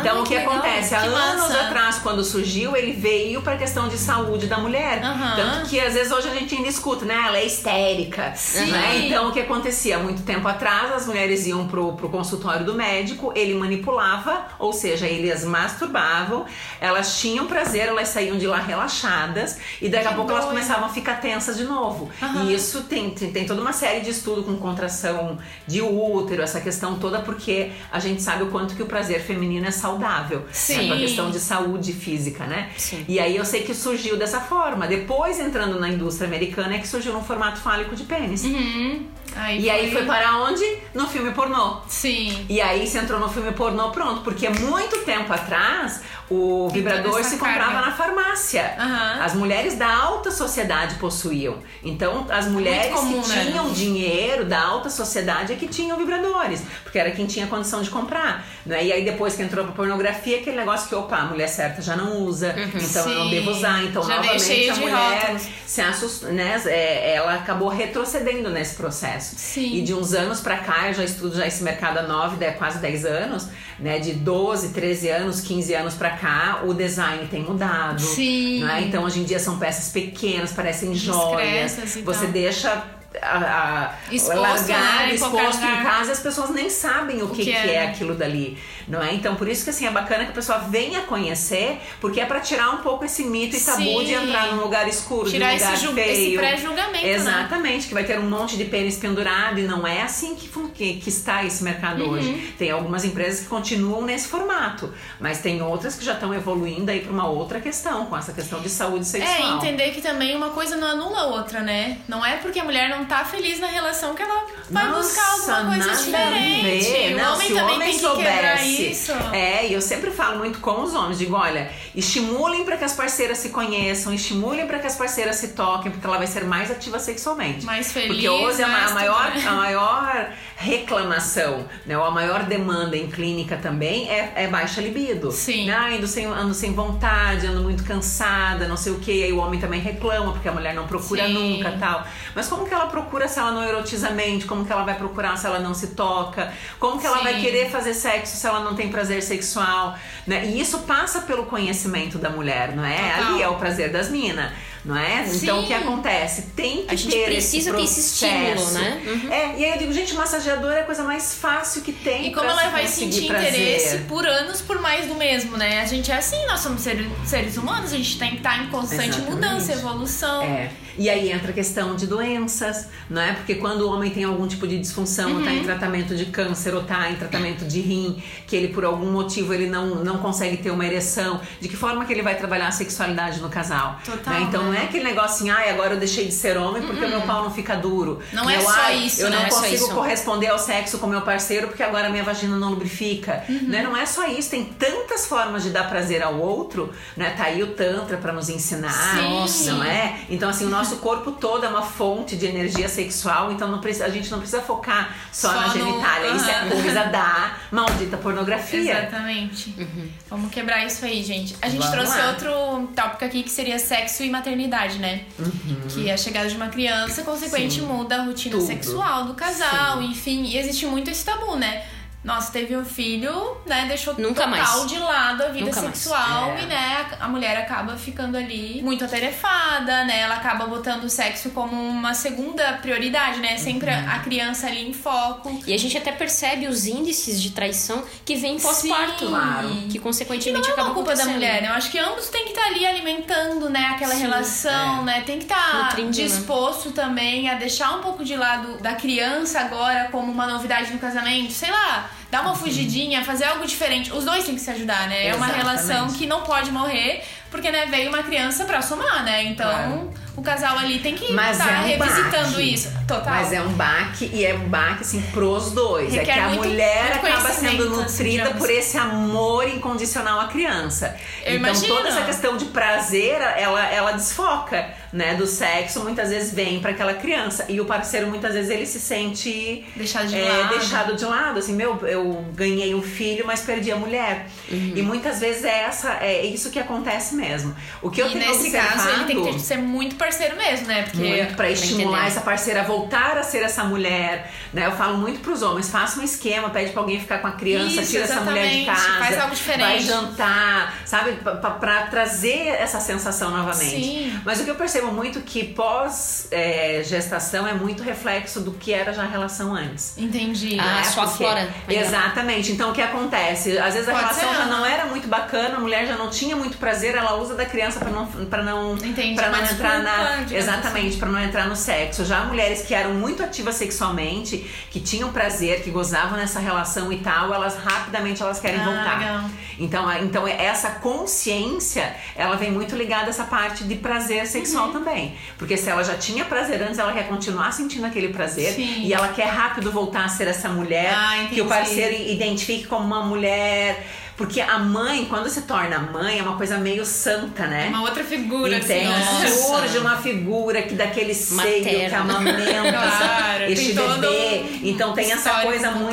Então Ai, o que, que legal. acontece? Há Que anos massa. atrás, quando surgiu, ele veio pra questão de saúde da mulher. Aham. Tanto que às vezes hoje a gente ainda escuta, né? Ela é histérica. Sim. Né? Então o que acontecia? Muito tempo atrás, as mulheres iam pro, pro consultório do médico, ele manipulava, ou seja, ele as masturbavam, elas tinham prazer, elas saíam de lá relaxadas, e daqui a Que pouco elas começavam a ficar tensas de novo. Aham. E isso tem, tem, tem toda uma série de estudo com contração de útero, essa questão toda, porque a gente sabe o quanto que o prazer feminino é saudável. Sim. Né? A questão de saúde física, né? Sim. E aí eu sei que surgiu dessa forma. Depois, entrando na indústria americana, é que surgiu no formato fálico de pênis. Uhum. Aí E aí foi para onde? No filme pornô. Sim. E aí você entrou no filme pornô, pronto. Porque muito tempo atrás, o vibrador se comprava na farmácia. Aham. As mulheres da alta sociedade possuíam. Então, as mulheres comum, que né? tinham dinheiro da alta sociedade é que tinham vibradores. Porque era quem tinha condição de comprar. Né? E aí, depois que entrou pra pornografia, aquele negócio que, opa, a mulher certa já não usa. Então, eu não Sim. devo usar. Então, Já novamente, a mulher rótulos. se assustou, né? É, ela acabou retrocedendo nesse processo. Sim. E de uns anos pra cá, eu já estudo já esse mercado há 9, dez- quase 10 anos, né? De 12, 13 anos, 15 anos pra cá, o design tem mudado. Sim. né? Então hoje em dia são peças pequenas, parecem joias. Você tal. deixa a, a, Exposto, largado, né, exposto em casa as pessoas nem sabem o, que, que que é, é, né? aquilo dali, não é? Então por isso que assim é bacana que a pessoa venha conhecer, porque é pra tirar um pouco esse mito e tabu Sim. de entrar num lugar escuro, Tirar de um lugar esse, feio. esse pré-julgamento, né? Exatamente, que vai ter um monte de pênis pendurado e não é assim que, que, que está esse mercado Uhum. hoje. Tem algumas empresas que continuam nesse formato, mas tem outras que já estão evoluindo aí para uma outra questão, com essa questão de saúde É, sexual. entender que também uma coisa não anula a outra, né? Não é porque a mulher não tá feliz na relação que ela vai Nossa, buscar alguma coisa a diferente. ver. O Não, homem se o também homem tem que soubesse. isso. É, e eu sempre falo muito com os homens, digo, olha, estimulem para que as parceiras se conheçam, estimulem para que as parceiras se toquem, porque ela vai ser mais ativa sexualmente. Mais feliz, Porque hoje a, ma- mais a maior, né? a maior reclamação, né, ou a maior demanda em clínica também é, é baixa libido. Sim. Ah, ando sem, ando sem vontade, ando muito cansada, não sei o que. Aí o homem também reclama, porque a mulher não procura Sim. nunca tal. Mas como que ela procura se ela não erotiza a mente? Como que ela vai procurar se ela não se toca? Como que ela Sim. vai querer fazer sexo se ela não tem prazer sexual? Né? E isso passa pelo conhecimento da mulher, não é? Total. Ali é o prazer das minas, não é? Então o que Sim. acontece? Tem que A gente ter precisa esse ter esse estímulo, né? Uhum. É, e aí eu digo, gente, massageador é a coisa mais fácil que tem. E como ela vai sentir prazer. interesse por anos por mais do mesmo, né? A gente é assim, nós somos seres, seres humanos, a gente tem que estar em constante Exatamente. mudança, evolução. É. E aí entra a questão de doenças, não é? Porque quando o homem tem algum tipo de disfunção, ou tá Uhum. em tratamento de câncer, ou tá em tratamento de rim, que ele por algum motivo ele não, não consegue ter uma ereção, de que forma que ele vai trabalhar a sexualidade no casal? Total, né? Então né? Não é aquele negócio assim, ai, agora eu deixei de ser homem porque o meu pau não fica duro. Não é Meu, só ai, isso, Eu né? não Não é consigo corresponder ao sexo com meu parceiro porque agora minha vagina não lubrifica. Né? Não é só isso, tem tantas formas de dar prazer ao outro, né? Tá aí o Tantra pra nos ensinar, Sim. não é? Então, assim, o nosso corpo todo é uma fonte de energia sexual, então não precisa, a gente não precisa focar só, Só na no- genitália. Isso é coisa da maldita pornografia. Exatamente. Vamos quebrar isso aí, gente. A gente Vamos trouxe lá. outro tópico aqui que seria sexo e maternidade, né? Que a chegada de uma criança, consequente, Sim. muda a rotina Tudo. sexual do casal, enfim. E existe muito esse tabu, né? Nossa, teve um filho, né? Deixou Nunca total mais. de lado a vida Nunca sexual É. e, né, a a mulher acaba ficando ali muito atarefada, né? Ela acaba botando o sexo como uma segunda prioridade, né? Sempre Uhum. a criança ali em foco. E a gente até percebe os índices de traição que vem pós-parto. Claro. Que E não consequentemente é acaba uma culpa da mulher, né? Eu acho que ambos têm que estar ali alimentando, né, aquela Sim, relação, é. né? Tem que estar Nutrindo, né? disposto também a deixar um pouco de lado da criança agora como uma novidade no casamento, sei lá, dar uma fugidinha, fazer algo diferente. Os dois têm que se ajudar, né? É uma Exatamente. relação que não pode morrer, porque né, veio uma criança pra somar, né? Então, Claro. O casal ali tem que Mas estar é um revisitando baque. isso. Total. Mas é um baque e é um baque assim pros dois. é Requer que a muito- mulher muito acaba sendo assim, nutrida por esse amor incondicional à criança. Eu então imagino. toda essa questão de prazer, ela, ela desfoca, né, do sexo, muitas vezes vem para aquela criança e o parceiro muitas vezes ele se sente Deixado de é, lado. deixado de lado, assim, meu, eu ganhei um filho, mas perdi a mulher. Uhum. E muitas vezes é essa, é isso que acontece mesmo. O que eu e tenho nesse observado, caso, ele tem que ser muito parceiro mesmo, né? Porque muito para estimular entender. essa parceira a voltar a ser essa mulher, né? Eu falo muito pros homens, faça um esquema, pede pra alguém ficar com a criança, Isso, tira essa mulher de exatamente. casa, Faz algo diferente. vai jantar, sabe? Pra, pra- pra trazer essa sensação novamente. Sim. Mas o que eu percebo muito que pós é, gestação é muito reflexo do que era já a relação antes. Entendi. Ah, né? só aflora ainda. Exatamente. Então o que acontece? Às vezes a Pode relação já não. não era muito bacana, a mulher já não tinha muito prazer, ela usa da criança pra não para não para não uma entrar na digamos exatamente para não entrar no sexo. Já mulheres que eram muito ativas sexualmente, que tinham prazer, que gozavam nessa relação e tal, elas rapidamente elas querem Ah, voltar. legal. Então, então essa consciência, ela vem muito ligada a essa parte de prazer sexual Uhum. também. Porque se ela já tinha prazer antes, ela quer continuar sentindo aquele prazer Sim. e ela quer rápido voltar a ser essa mulher Ah, que o parceiro identifique como uma mulher. Porque a mãe, quando se torna mãe, é uma coisa meio santa, né? É uma outra figura, Entende? assim. Nossa. Surge uma figura que daquele seio que Materna. amamenta <laughs> Claro, todo bebê. um Então tem essa coisa um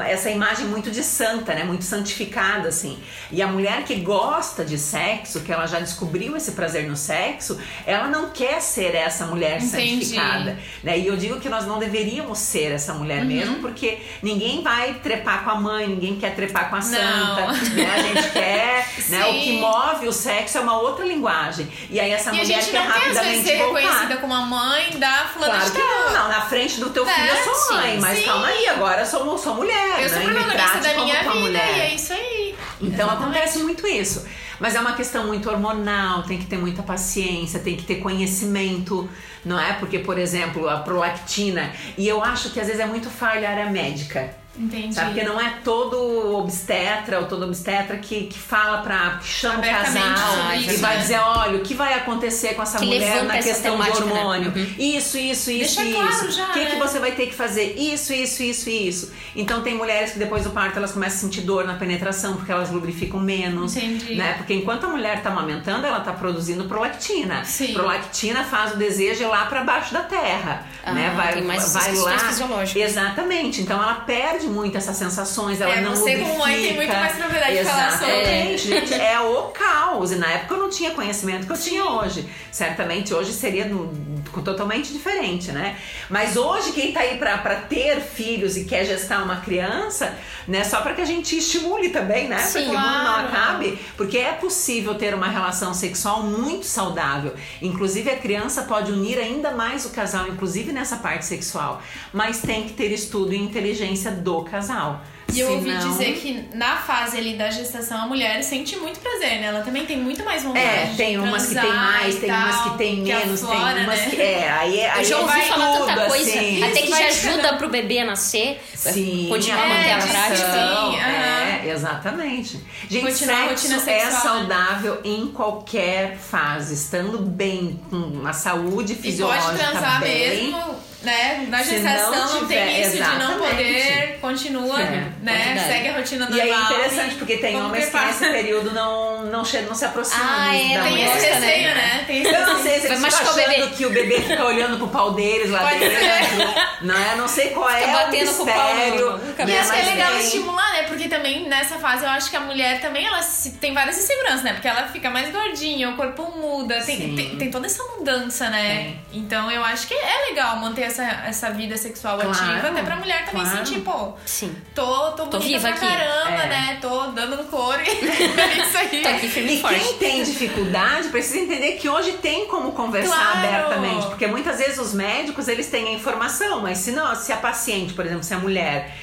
Essa imagem muito de santa, né? Muito santificada, assim. E a mulher que gosta de sexo, que ela já descobriu esse prazer no sexo, ela não quer ser essa mulher Entendi. santificada. Né? E eu digo que nós não deveríamos ser essa mulher Uhum. mesmo, porque ninguém vai trepar com a mãe, ninguém quer trepar com a santa. <laughs> Né? A gente quer, né? O que Sim. move o sexo é uma outra linguagem. E aí essa E a mulher gente quer não quer, rapidamente ser voltar. reconhecida como a mãe da fulana Claro de que não, não. Na frente do teu É, filho eu sou sim, mãe, mas sim. calma aí, agora eu sou, sou mulher, Eu sou né? Protagonista da minha vida mulher. e é isso aí. Então Exatamente. acontece muito isso. Mas é uma questão muito hormonal, tem que ter muita paciência, tem que ter conhecimento, não é? Porque, por exemplo, a prolactina, e eu acho que às vezes é muito falha a área médica. Entendi. Sabe? Porque não é todo obstetra ou todo obstetra que, que fala pra. que chama o casal e isso, vai né? dizer: olha, o que vai acontecer com essa Que mulher na questão do né? hormônio? Uhum. Isso, isso, isso, Deixa isso. claro já, o que, que né? você vai ter que fazer? Isso, isso, isso, isso. Então tem mulheres que depois do parto elas começam a sentir dor na penetração porque elas lubrificam menos. Entendi. Né? Porque enquanto a mulher tá amamentando, ela tá produzindo prolactina. Sim. Prolactina faz o desejo ir lá para baixo da terra. Ah, né? Vai, tem mais essas vai lá. fisiológicas. Exatamente. Então ela perde muito essas sensações, ela É, não você como mãe tem muito lubrifica. mais propriedade de falar sobre. Exatamente, gente. É o caos. E na época eu não tinha conhecimento que eu tinha hoje. Certamente hoje seria no- totalmente diferente, né? Mas hoje quem tá aí pra, pra ter filhos e quer gestar uma criança, né? Só pra que a gente estimule também, né? Sim, pra que o mundo não acabe. Porque é possível ter uma relação sexual muito saudável. Inclusive a criança pode unir ainda mais o casal, inclusive nessa parte sexual. Mas tem que ter estudo e inteligência do casal. E eu ouvi Senão- dizer que na fase ali da gestação a mulher sente muito prazer, né? Ela também tem muito mais vontade. É, de tem umas que tem transar mais, e tem tal, umas que tem menos, aflora, tem umas né? que. É, aí, é- aí Eu já é ouvi vai falar tudo, tanta coisa, assim. até que já ajuda pro bebê a nascer, Sim, continuar a a manter a prática. Sim, É, exatamente. Gente, Continuar a sexo rotina é sexual, né? saudável em qualquer fase, estando bem, com uma saúde E fisiológica pode transar bem. mesmo, né? Na gestação não não, tiver- tem isso de não exatamente. poder, continua, É, né? Segue a rotina normal. E é interessante, porque tem homens que nesse período não, não, che- não se aproximam Ah, é, da não Tem mulher. esse né? receio, né? Tem esse Eu não sei se eles ficam achando bebê. que o bebê fica olhando pro pau deles lá Pode dentro. ser. Não é? Não sei qual Fica é o batendo com o pau mistério. E cabelo. né? acho que é legal tem- estimular, né? Porque também nessa fase eu acho que a mulher também ela se- tem várias inseguranças, né? Porque ela fica mais gordinha, o corpo muda, tem, tem, tem toda essa mudança, né? Então eu acho que é legal manter essa, essa vida sexual Claro, ativa, até pra mulher também claro. sentir, pô, Sim. tô, tô, bonita viva pra aqui. caramba, É. né? Tô dando no couro e é isso aí. Tô aqui firme e forte. quem tem dificuldade precisa entender que hoje tem como conversar Claro. abertamente, porque muitas vezes os médicos eles têm a informação, mas se não, se a paciente, por exemplo, se a mulher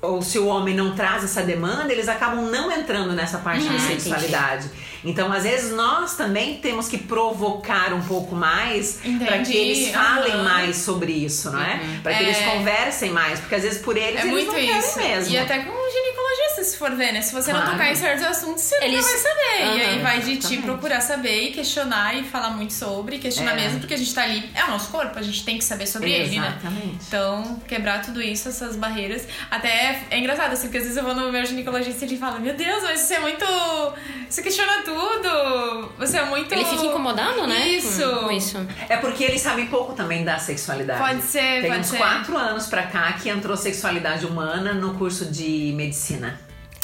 ou se o homem não traz essa demanda, eles acabam não entrando nessa parte da sexualidade. Então, às vezes nós também temos que provocar um pouco mais para que eles falem Aham. mais sobre isso, não é? Para que É. eles conversem mais, porque às vezes por eles É eles muito não querem isso. mesmo. E até com o ginecologista, se for ver, né? Se você não Claro. tocar em certos assuntos, você Eles- nunca vai saber. E aí vai de ti exatamente. procurar saber e questionar e falar muito sobre, questionar É. mesmo, porque a gente tá ali, é o nosso corpo, a gente tem que saber sobre ele, né? Exatamente. Então, quebrar tudo isso, essas barreiras. Até é engraçado, assim, porque às vezes eu vou no meu ginecologista e ele fala: Meu Deus, mas você é muito. Você questiona tudo. Você é muito. Ele fica incomodado, né? Isso. Com, com isso. É porque eles sabem pouco também da sexualidade. Pode ser, Tem pode uns ser. quatro anos pra cá que entrou sexualidade humana no curso de medicina.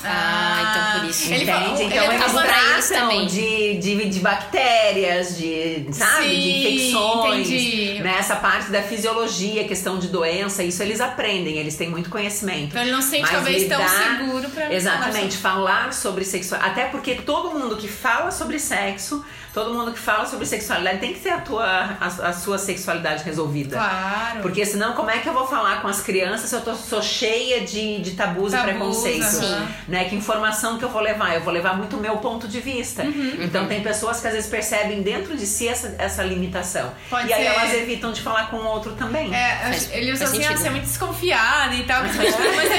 Ah, então por isso. Ele Entende? falou- então ele eles eles tratam também. de, de, de bactérias, de, sabe, de Sim, infecções, entendi. né? Essa parte da fisiologia, questão de doença, isso eles aprendem, eles têm muito conhecimento. Então ele não se sente Mas talvez tão lidar- seguro pra Exatamente, falar falar sobre sexualidade. Até porque todo mundo que fala sobre sexo, todo mundo que fala sobre sexualidade tem que ter a, tua, a, a sua sexualidade resolvida. Claro. Porque senão, como é que eu vou falar com as crianças se eu tô, sou cheia de, de tabus, Tabus, e preconceitos? aham. Né? Que informação que eu vou levar? Eu vou levar muito o meu ponto de vista. Uhum. Então, tem pessoas que às vezes percebem dentro de si essa, essa limitação. Pode e aí ser. elas evitam de falar com o outro também. É, Faz- ele usa assim, ah, você é muito desconfiada e tal. Mas aí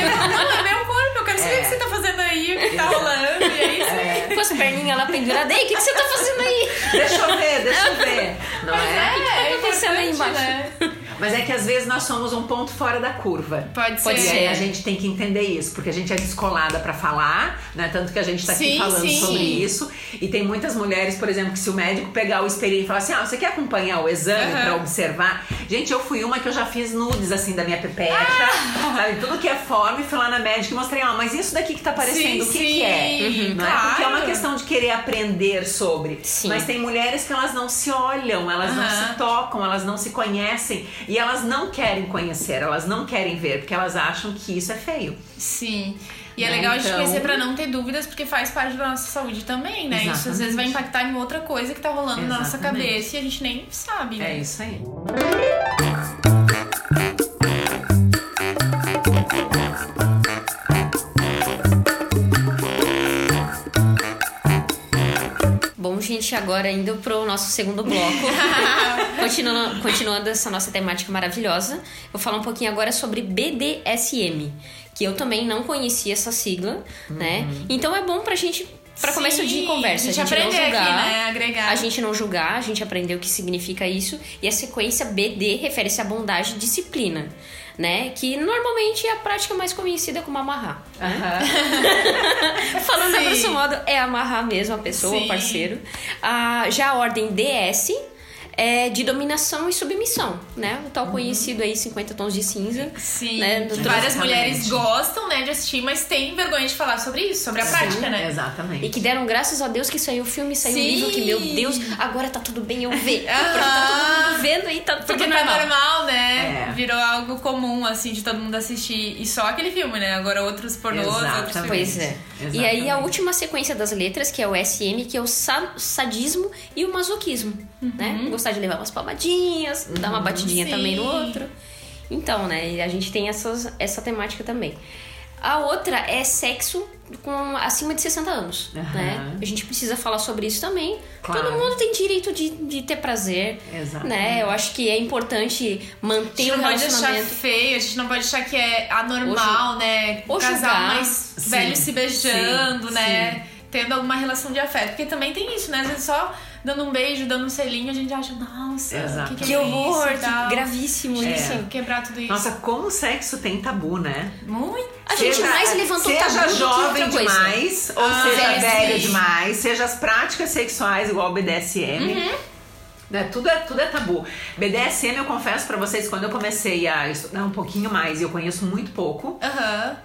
eu falo, não, é meu corpo, eu quero saber É. o que você tá fazendo aí, o que tá rolando. E aí você. Com as perninhas lá penduradas. Ei, o que, que você tá fazendo aí? Deixa eu ver, deixa eu ver. Não é? que tá acontecendo aí embaixo? Né? Mas é que às vezes nós somos um ponto fora da curva. Pode, Pode E ser. aí ser. a gente tem que entender isso, porque a gente é descolada pra falar, né? Tanto que a gente tá aqui Sim, falando sim. sobre isso. E tem muitas mulheres, por exemplo, que se o médico pegar o espelho e falar assim: ah, você quer acompanhar o exame Aham. pra observar? Gente, eu fui uma que eu já fiz nudes assim da minha pepeca, Ah! sabe? Tudo que é forma e fui lá na médica e mostrei, ó, mas isso daqui que tá aparecendo, Sim, o que, que é? Uhum, Não é? Porque é uma claro. questão de querer aprender sobre. Mas tem mulheres que elas não se olham, elas não Aham. se tocam, elas não se conhecem e elas não querem conhecer, elas não querem ver, porque elas acham que isso é feio. Sim. E é Né, legal a gente então- conhecer pra não ter dúvidas, porque faz parte da nossa saúde também, né? Isso às vezes vai Exatamente. impactar em outra coisa que tá rolando na nossa Exatamente. cabeça e a gente nem sabe, né? É isso aí. Gente, agora indo pro nosso segundo bloco. <laughs> continuando, continuando essa nossa temática maravilhosa, vou falar um pouquinho agora sobre BDSM, que eu também não conhecia essa sigla, né? Então é bom pra gente, pra começo de conversa, a gente, não aprender julgar. aqui, né? Agregar. A gente não julgar, a gente aprender o que significa isso. E a sequência BD refere-se à bondade e disciplina, né? Que normalmente é a prática mais conhecida como amarrar. <laughs> Falando a Sim. grosso modo, é amarrar mesmo a pessoa, Sim. o parceiro. Ah, já a ordem DS é de dominação e submissão, né? O tal conhecido aí 50 tons de cinza. Sim, né? Do várias mulheres gostam, né, de assistir, mas têm vergonha de falar sobre isso, sobre a prática, né? Exatamente. E que deram graças a Deus que saiu o filme, saiu o Sim. livro, que meu Deus, agora tá tudo bem eu ver. <laughs> Aham. Porque tá todo mundo vendo e tá tudo Porque tá normal. normal, né? É. Virou algo comum, assim, de todo mundo assistir. E só aquele filme, né? Agora outros pornôs, outros filmes. Pois é. Exatamente. E aí a última sequência das letras, que é o SM, que é o sa- sadismo e o masoquismo, né? Gostar de levar umas palmadinhas, dar uma batidinha Sim. também no outro. Então, né, e a gente tem essas, essa temática também. A outra é sexo com acima de 60 anos, Aham. né? A gente precisa falar sobre isso também. Claro. Todo mundo tem direito de, de ter prazer, Exatamente. né? Eu acho que é importante A manter gente o não pode achar relacionamento. feio, a gente não pode achar que é anormal, né? ou Casal julgar. mais Sim, velho se beijando, sim, né? Tendo alguma relação de afeto. Porque também tem isso, né? Às vezes só dando um beijo, dando um selinho, a gente acha, nossa, Exato. que, que, Que é horror, isso, que gravíssimo É. isso. Quebrar tudo isso. Nossa, como o sexo tem tabu, né? Muito. A gente Seja- mais levantou seja tabu que jovem outra coisa. demais, ou Ah, seja é, velho sim. demais, seja as práticas sexuais igual o BDSM. Uhum. Né, tudo, é, tudo é tabu. BDSM, eu confesso pra vocês, quando eu comecei a estudar um pouquinho mais, e eu conheço muito pouco, Aham.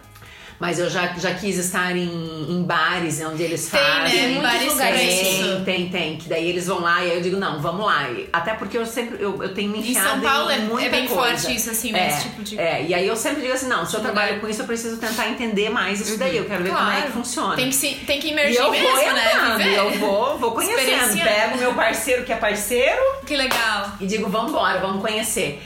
Mas eu já, já quis estar em, em bares onde eles Tem, fazem. né? muitos Bares lugares Tem, tem, tem. Que daí eles vão lá e aí eu digo, não, vamos lá. E Até porque eu sempre, eu, eu tenho me Em enfiado São Paulo é- muita é bem coisa. forte isso, assim, é, nesse tipo de- É, e aí eu sempre digo assim, não, se eu lugar. trabalho com isso, eu preciso tentar entender mais isso daí. Eu quero ver como é que funciona. Tem que, se, tem que E emergir eu mesmo, vou né? entrando, e eu vou, vou conhecendo. Pego meu parceiro que é parceiro Que legal. e digo, vamos embora, vamos conhecer.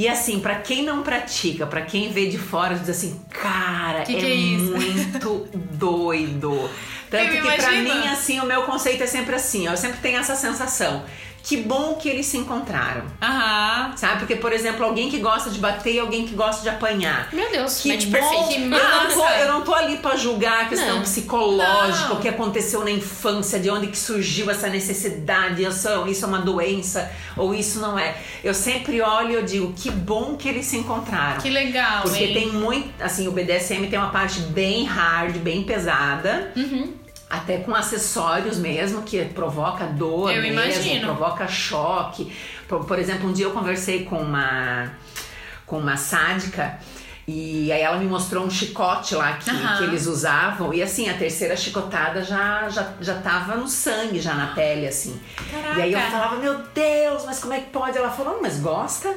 E assim, pra quem não pratica, pra quem vê de fora, diz assim, cara, Que é, que é muito <laughs> doido. Tanto que pra imagino. mim, assim, o meu conceito é sempre assim, ó, eu sempre tenho essa sensação. Que bom que eles se encontraram. Aham. Sabe? Porque, por exemplo, alguém que gosta de bater e alguém que gosta de apanhar. Meu Deus, Que match bom. perfeito. Que Eu não, tô, eu não tô ali pra julgar a questão Não. psicológica, Não. o que aconteceu na infância, de onde que surgiu essa necessidade, isso, isso é uma doença ou isso não é. Eu sempre olho e eu digo, que bom que eles se encontraram. Que legal, Porque hein? tem muito, assim, o BDSM tem uma parte bem hard, bem pesada. Uhum. Até com acessórios mesmo, que provoca dor Eu mesmo, imagino. provoca choque. Por, por exemplo, um dia eu conversei com uma, com uma sádica e aí ela me mostrou um chicote lá que, Aham. que eles usavam. E assim, a terceira chicotada já, já, já tava no sangue, já na pele, assim. Caraca. E aí eu falava, meu Deus, mas como é que pode? Ela falou, mas gosta?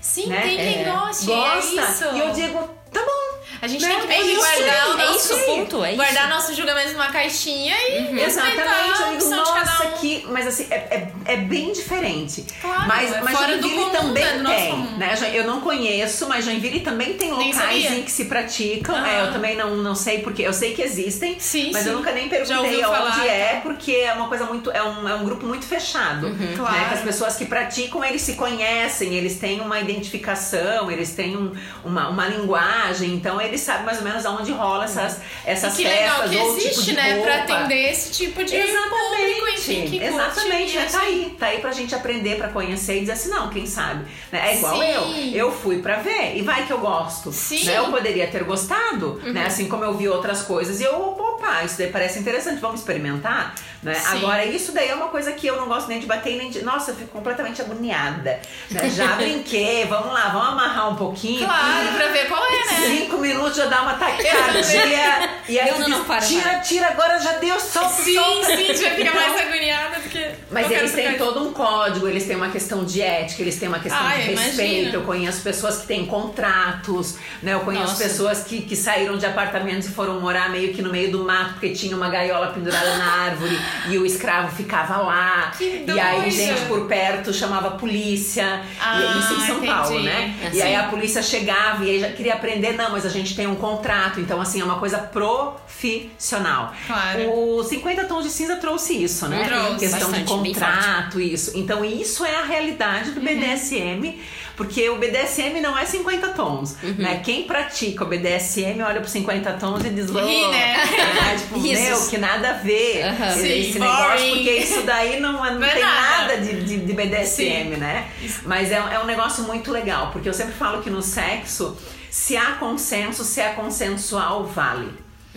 Sim, né? tem quem É. goste. Gosta. É. E eu digo, tá bom. A gente Né? tem que meio É isso, guardar o é nosso. isso, ponto, é guardar isso. nosso julgamento numa caixinha e respeitar Exatamente, a eu digo, opção de cada nossa, um. que. Mas assim, é, é, é bem diferente. Claro, mas é mas fora do Joinville comum, também nosso tem. Né? Eu não conheço, mas Joinville também tem locais em que se praticam. É, eu também não, não sei porque. Eu sei que existem, Sim, mas eu sim. nunca nem perguntei onde falar, é, porque é uma coisa muito. É um, é um grupo muito fechado. Né? Claro. Que as pessoas que praticam, eles se conhecem, eles têm uma identificação, eles têm um- uma, uma linguagem, então eles sabem mais ou menos aonde rola essas, essas E que legal festas que ou existe, tipo de né? roupa. Pra atender esse tipo de público, enfim, que Exatamente, né? Tá aí, tá aí pra gente aprender, pra conhecer e dizer assim, não, quem sabe. Né? É igual Sim. eu. Eu fui pra ver e vai que eu gosto. Sim. Uhum. Né? Eu poderia ter gostado, né? Assim como eu vi outras coisas e eu, opa, isso daí parece interessante, vamos experimentar. Né? Sim. Agora, isso daí é uma coisa que eu não gosto nem de bater nem de. Nossa, eu fico completamente agoniada. Né? Já <laughs> brinquei, vamos lá, vamos amarrar um pouquinho. Claro, pra ver qual é, né? Cinco minutos já dá uma taquicardia. <laughs> e aí Não, não, não, para, tira, para. tira, agora já deu, solta, Sim, solta. sim, fica mais agoniada do que. Mas eles têm todo um código, eles têm uma questão de ética, eles têm uma questão Ah, de eu respeito. imagino. Eu conheço pessoas que têm contratos, né? Eu conheço Nossa. pessoas que, que saíram de apartamentos e foram morar meio que no meio do mato, porque tinha uma gaiola pendurada na árvore <laughs> e o escravo ficava lá. Que e aí gente por perto chamava a polícia. Ah, e isso em São entendi. Paulo, né? É, E sim. aí a polícia chegava e aí já queria aprender, não, mas a gente tem um contrato. Então, assim, é uma coisa profissional. Claro. O 50 Tons de Cinza trouxe isso, né? Trouxe. Questão de Bastante, bem contrato, isso. Então, isso é a realidade Uhum. do BDSM, porque o BDSM não é 50 tons, Uhum. né? Quem pratica o BDSM olha pro 50 tons e diz, "Oh", Ri, né? né? <laughs> Tipo, meu, que nada a ver esse, Sim, esse negócio, boring. porque isso daí não, é- não tem nada. nada de, de, de BDSM, Sim. né? Mas é, é um negócio muito legal, porque eu sempre falo que no sexo, se há consenso, se é consensual, vale.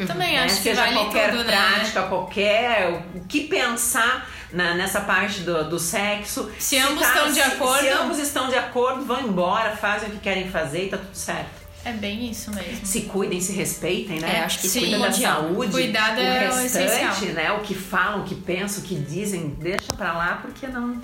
Também Né? acho que Seja vale qualquer tudo, né? prática, qualquer. O que pensar na- nessa parte do, do sexo. Se ambos estão de se- acordo. Se ambos estão de acordo, vão embora, fazem o que querem fazer e tá tudo certo. É bem isso mesmo. Se cuidem, se respeitem, né? É, acho que Sim. Cuidem da saúde. Cuidado o é restante, né? O que falam, o que pensam, o que dizem, deixa pra lá porque não,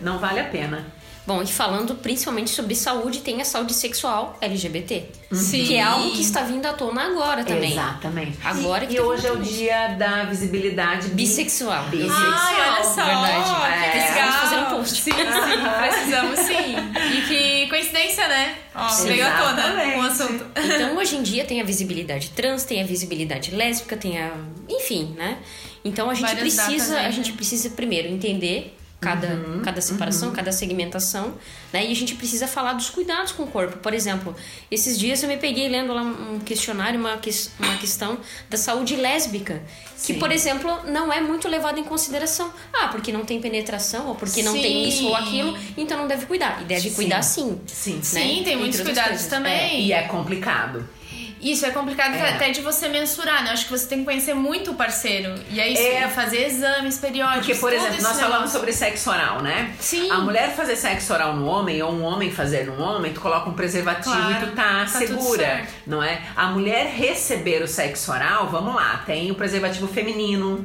não vale a pena. Bom, e falando principalmente sobre saúde, tem a saúde sexual LGBT. Sim. Que é algo que está vindo à tona agora também. Exatamente. Agora e, que e hoje é o dia da visibilidade bi- Bissexual. Bissexual. Ai, olha só. Verdade. É. Precisamos fazer um post. Sim, sim, precisamos sim. E que coincidência, né? Ó, veio à tona o assunto. Então, <laughs> hoje em dia tem a visibilidade trans, tem a visibilidade lésbica, tem a. Enfim, né? Então a gente Várias datas precisa. A né? gente precisa primeiro entender cada, Uhum, cada separação, cada segmentação, né? E a gente precisa falar dos cuidados com o corpo. Por exemplo, esses dias eu me peguei lendo lá um questionário, uma, ques- uma questão da saúde lésbica. Que, Sim. por exemplo, não é muito levado em consideração. Ah, porque não tem penetração, ou porque não tem isso ou Sim. aquilo, então não deve cuidar. E deve cuidar sim. Sim, Sim, né? tem muitos Entre outras cuidados coisas. também. E é complicado. Isso é complicado É. até de você mensurar, né? Eu acho que você tem que conhecer muito o parceiro. E aí É. fazer exames periódicos. Porque, por exemplo, nós falamos sobre sexo oral, né? Sim. A mulher fazer sexo oral no homem ou um homem fazer no homem, tu coloca um preservativo Claro, e tu tá, tá segura, não é? A mulher receber o sexo oral, vamos lá, tem o preservativo feminino.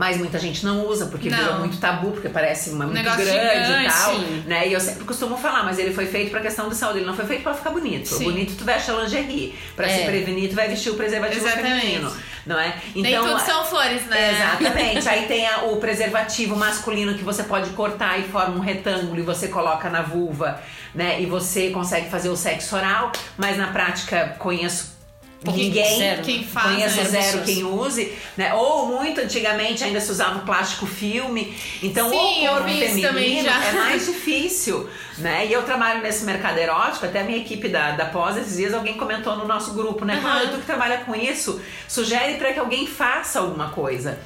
Mas muita gente não usa porque. Não. virou muito tabu, porque parece uma muito Negócio grande e gigante, tal, sim. né? E eu sempre costumo falar, mas ele foi feito pra questão de saúde, ele não foi feito pra ficar bonito. Sim. Bonito tu veste a lingerie, pra se É. prevenir tu vai vestir o preservativo Exatamente. feminino, não é? Nem tudo são flores, né? Exatamente. <laughs> Aí tem a- o preservativo masculino que você pode cortar e forma um retângulo e você coloca na vulva, né? E você consegue fazer o sexo oral, mas na prática conheço ninguém. zero. Quem faz, Conheço né, zero quem use, né? Ou muito antigamente ainda se usava o plástico filme. Então Sim, o eu vi isso também feminino já. é mais <laughs> difícil, né? E eu trabalho nesse mercado erótico, até a minha equipe da, da pós, esses dias alguém comentou no nosso grupo, né? Claro, tu que trabalha com isso, sugere para que alguém faça alguma coisa.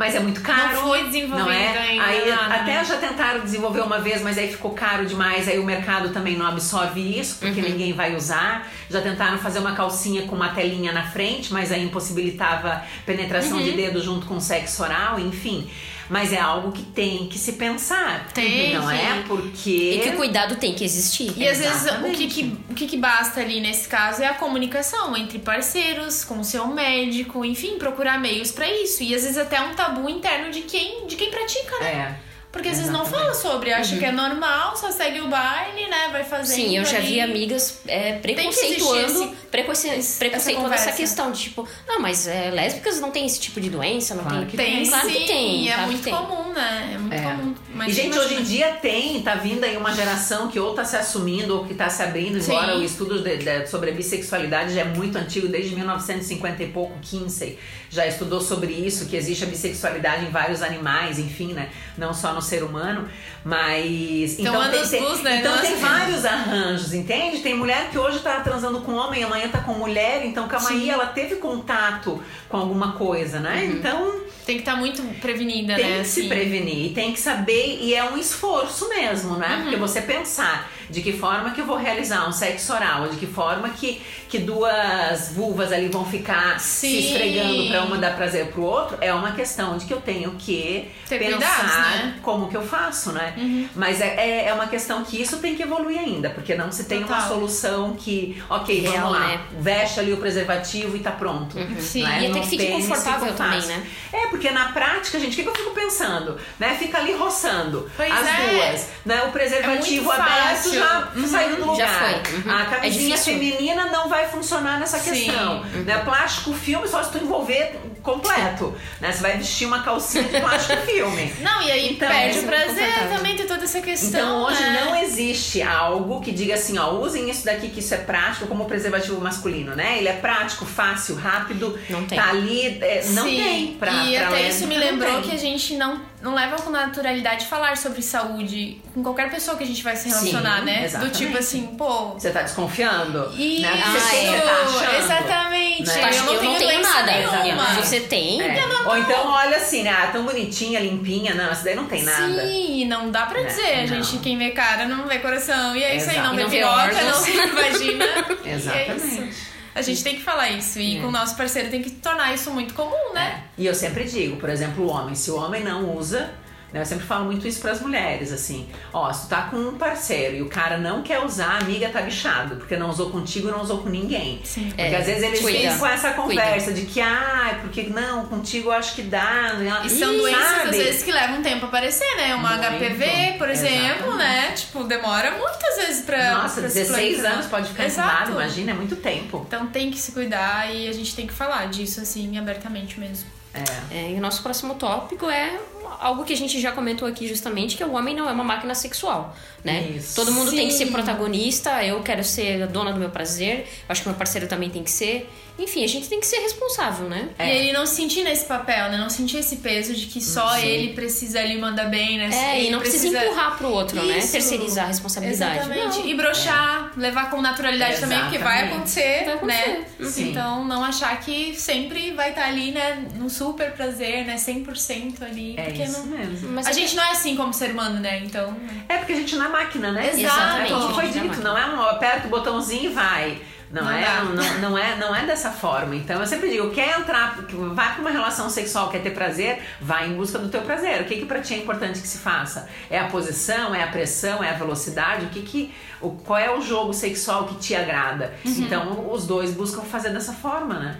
Mas é muito caro. Não foi desenvolvido não é? ainda Aí nada, até né? já tentaram desenvolver uma vez, mas aí ficou caro demais. Aí o mercado também não absorve isso, porque ninguém vai usar. Já tentaram fazer uma calcinha com uma telinha na frente, mas aí impossibilitava penetração de dedo junto com sexo oral, enfim. Mas é algo que tem que se pensar. Tem não é? Porque. E que o cuidado tem que existir. E às vezes o que, que, o que, que basta ali nesse caso é a comunicação entre parceiros, com o seu médico, enfim, procurar meios pra isso. E às vezes até um tabu interno de quem, de quem pratica, né? É. Porque às vezes não. Uhum. fala sobre, acha que é normal, só segue o baile, né? Vai fazendo. Sim, eu já ali. vi amigas é, preconceituando, preconce- essa preconceituando essa, conversa. questão de tipo, não, mas é, lésbicas não tem esse tipo de doença, não Claro tem. que Tem claro sim, que tem, e é claro muito tem. comum, né? É muito É. comum. Mas e, gente, imagina. hoje em dia tem, tá vindo aí uma geração que ou tá se assumindo ou que tá se abrindo, Sim. embora o estudo de- de- sobre a bissexualidade já é muito antigo, desde 1950 e pouco, Kinsey já estudou sobre isso, que existe a bissexualidade em vários animais, enfim, né? Não só no ser humano, mas... Então, tem, anos tem- luz, né? então Nossa. tem vários arranjos, entende? Tem mulher que hoje tá transando com homem, amanhã tá com mulher, então calma aí, ela teve contato com alguma coisa, né? Então... Tem que estar muito prevenida, Tem né? que se assim. prevenir, tem que saber, e é um esforço mesmo, né? Uhum. Porque você pensar de que forma que eu vou realizar um sexo oral, de que forma que, que duas vulvas ali vão ficar se Sim. esfregando pra uma dar prazer pro outro, é uma questão de que eu tenho que Ter pensar cuidados, né? Uhum. como que eu faço, né? Mas é, é, é uma questão que isso tem que evoluir ainda, porque não se tem uma Total. solução que, ok, Real, vamos lá, né? veste ali o preservativo e tá pronto. Sim. né? E até que fique esse confortável também, né? É, porque na prática, gente, o que, que eu fico pensando? Né? Fica ali roçando Pois as é. duas. Né? O preservativo É aberto já Uhum. saiu do lugar. Uhum. A É camisinha feminina não vai funcionar nessa questão. Né? Plástico filme só se tu envolver completo. Né? Você vai vestir uma calcinha de plástico filme. <laughs> Não, e aí Então, perde o é muito prazer também, tem toda essa questão. Então hoje né? não existe algo que diga assim, ó, usem isso daqui que isso é prático, como o preservativo masculino, né? Ele é prático, fácil, rápido, Não tem. tá ali, é, não Sim, tem pra E pra até isso me lembrou tem. que a gente não, não leva com naturalidade falar sobre saúde com qualquer pessoa que a gente vai se relacionar, Sim, né? exatamente. Do tipo assim, pô. Você tá desconfiando? Isso, né? Ah, Você é. tá achando. exatamente. Né? Eu, acho que eu não tenho doença nada. nenhuma. Você tem? É. Ou então olha assim, né? Ah, tão bonitinha, limpinha. Não, essa daí não tem nada. Sim, não dá pra É, dizer. A não. gente, quem vê cara, não vê coração. E é isso aí, Exato. não vê piroca, não vê vagina. <laughs> E é Exatamente. A gente tem que falar isso. E É. com o nosso parceiro tem que tornar isso muito comum, né? E eu sempre digo, por exemplo, o homem, se o homem não usa, eu sempre falo muito isso pras mulheres, assim, ó, se tu tá com um parceiro e o cara não quer usar, a amiga tá bichado, porque não usou contigo, não usou com ninguém. Sim. Porque É, às vezes eles cuida, vêm com essa cuida. conversa de que, ah, porque não, contigo eu acho que dá. né? E são Ih, doenças, sabe? às vezes, que levam tempo a aparecer, né? Uma Muito, HPV, por exemplo, exatamente. né? Tipo, demora muitas vezes pra. Nossa, pra se 16 plantar. anos pode ficar Exato. imagina, é muito tempo. Então tem que se cuidar e a gente tem que falar disso, assim, abertamente mesmo. É. É, e o nosso próximo tópico é algo que a gente já comentou aqui justamente, que o homem não é uma máquina sexual, né? Isso. Todo mundo tem que ser Sim. protagonista, eu quero ser a dona do meu prazer, acho que meu parceiro também tem que ser. Enfim, a gente tem que ser responsável, né? E ele não se sentir nesse papel, né? Não sentir esse peso de que só ele precisa ali mandar bem, né? É, Ele e não precisa, empurrar pro outro, né? Isso. Terceirizar a responsabilidade. Exatamente. Não. E broxar, levar com naturalidade também, porque vai Exatamente. acontecer, Vai acontecer. né? Sim. Então não achar que sempre vai estar ali, né, no super prazer, né? 100% ali. É porque isso não. mesmo. Mas a é gente não é assim como ser humano, né? Então. É porque a gente não é máquina, né? Exatamente. Como foi é dito, não é um aperta o botãozinho e vai. Não, Não é, não, não é, não é dessa forma. Então eu sempre digo, quer entrar, vai pra uma relação sexual, quer ter prazer, vai em busca do teu prazer. O que que pra ti é importante que se faça? É a posição, é a pressão, é a velocidade? O que que, o, qual é o jogo sexual que te agrada? Uhum. Então os dois buscam fazer dessa forma, né?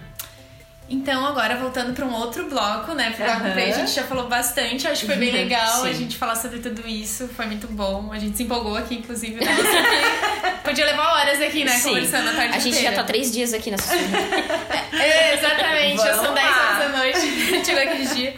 Então, agora voltando para um outro bloco, né? Pro bloco Aham. 3, a gente já falou bastante, acho que foi bem <laughs> legal a Sim. gente falar sobre tudo isso, foi muito bom. A gente se empolgou aqui, inclusive, né? <laughs> Podia levar horas aqui, né? Sim. Conversando a tarde A gente já inteira. tá três dias aqui nessa <laughs> É, exatamente, já são Vamos 10 lá. horas da noite, chegou aquele dia.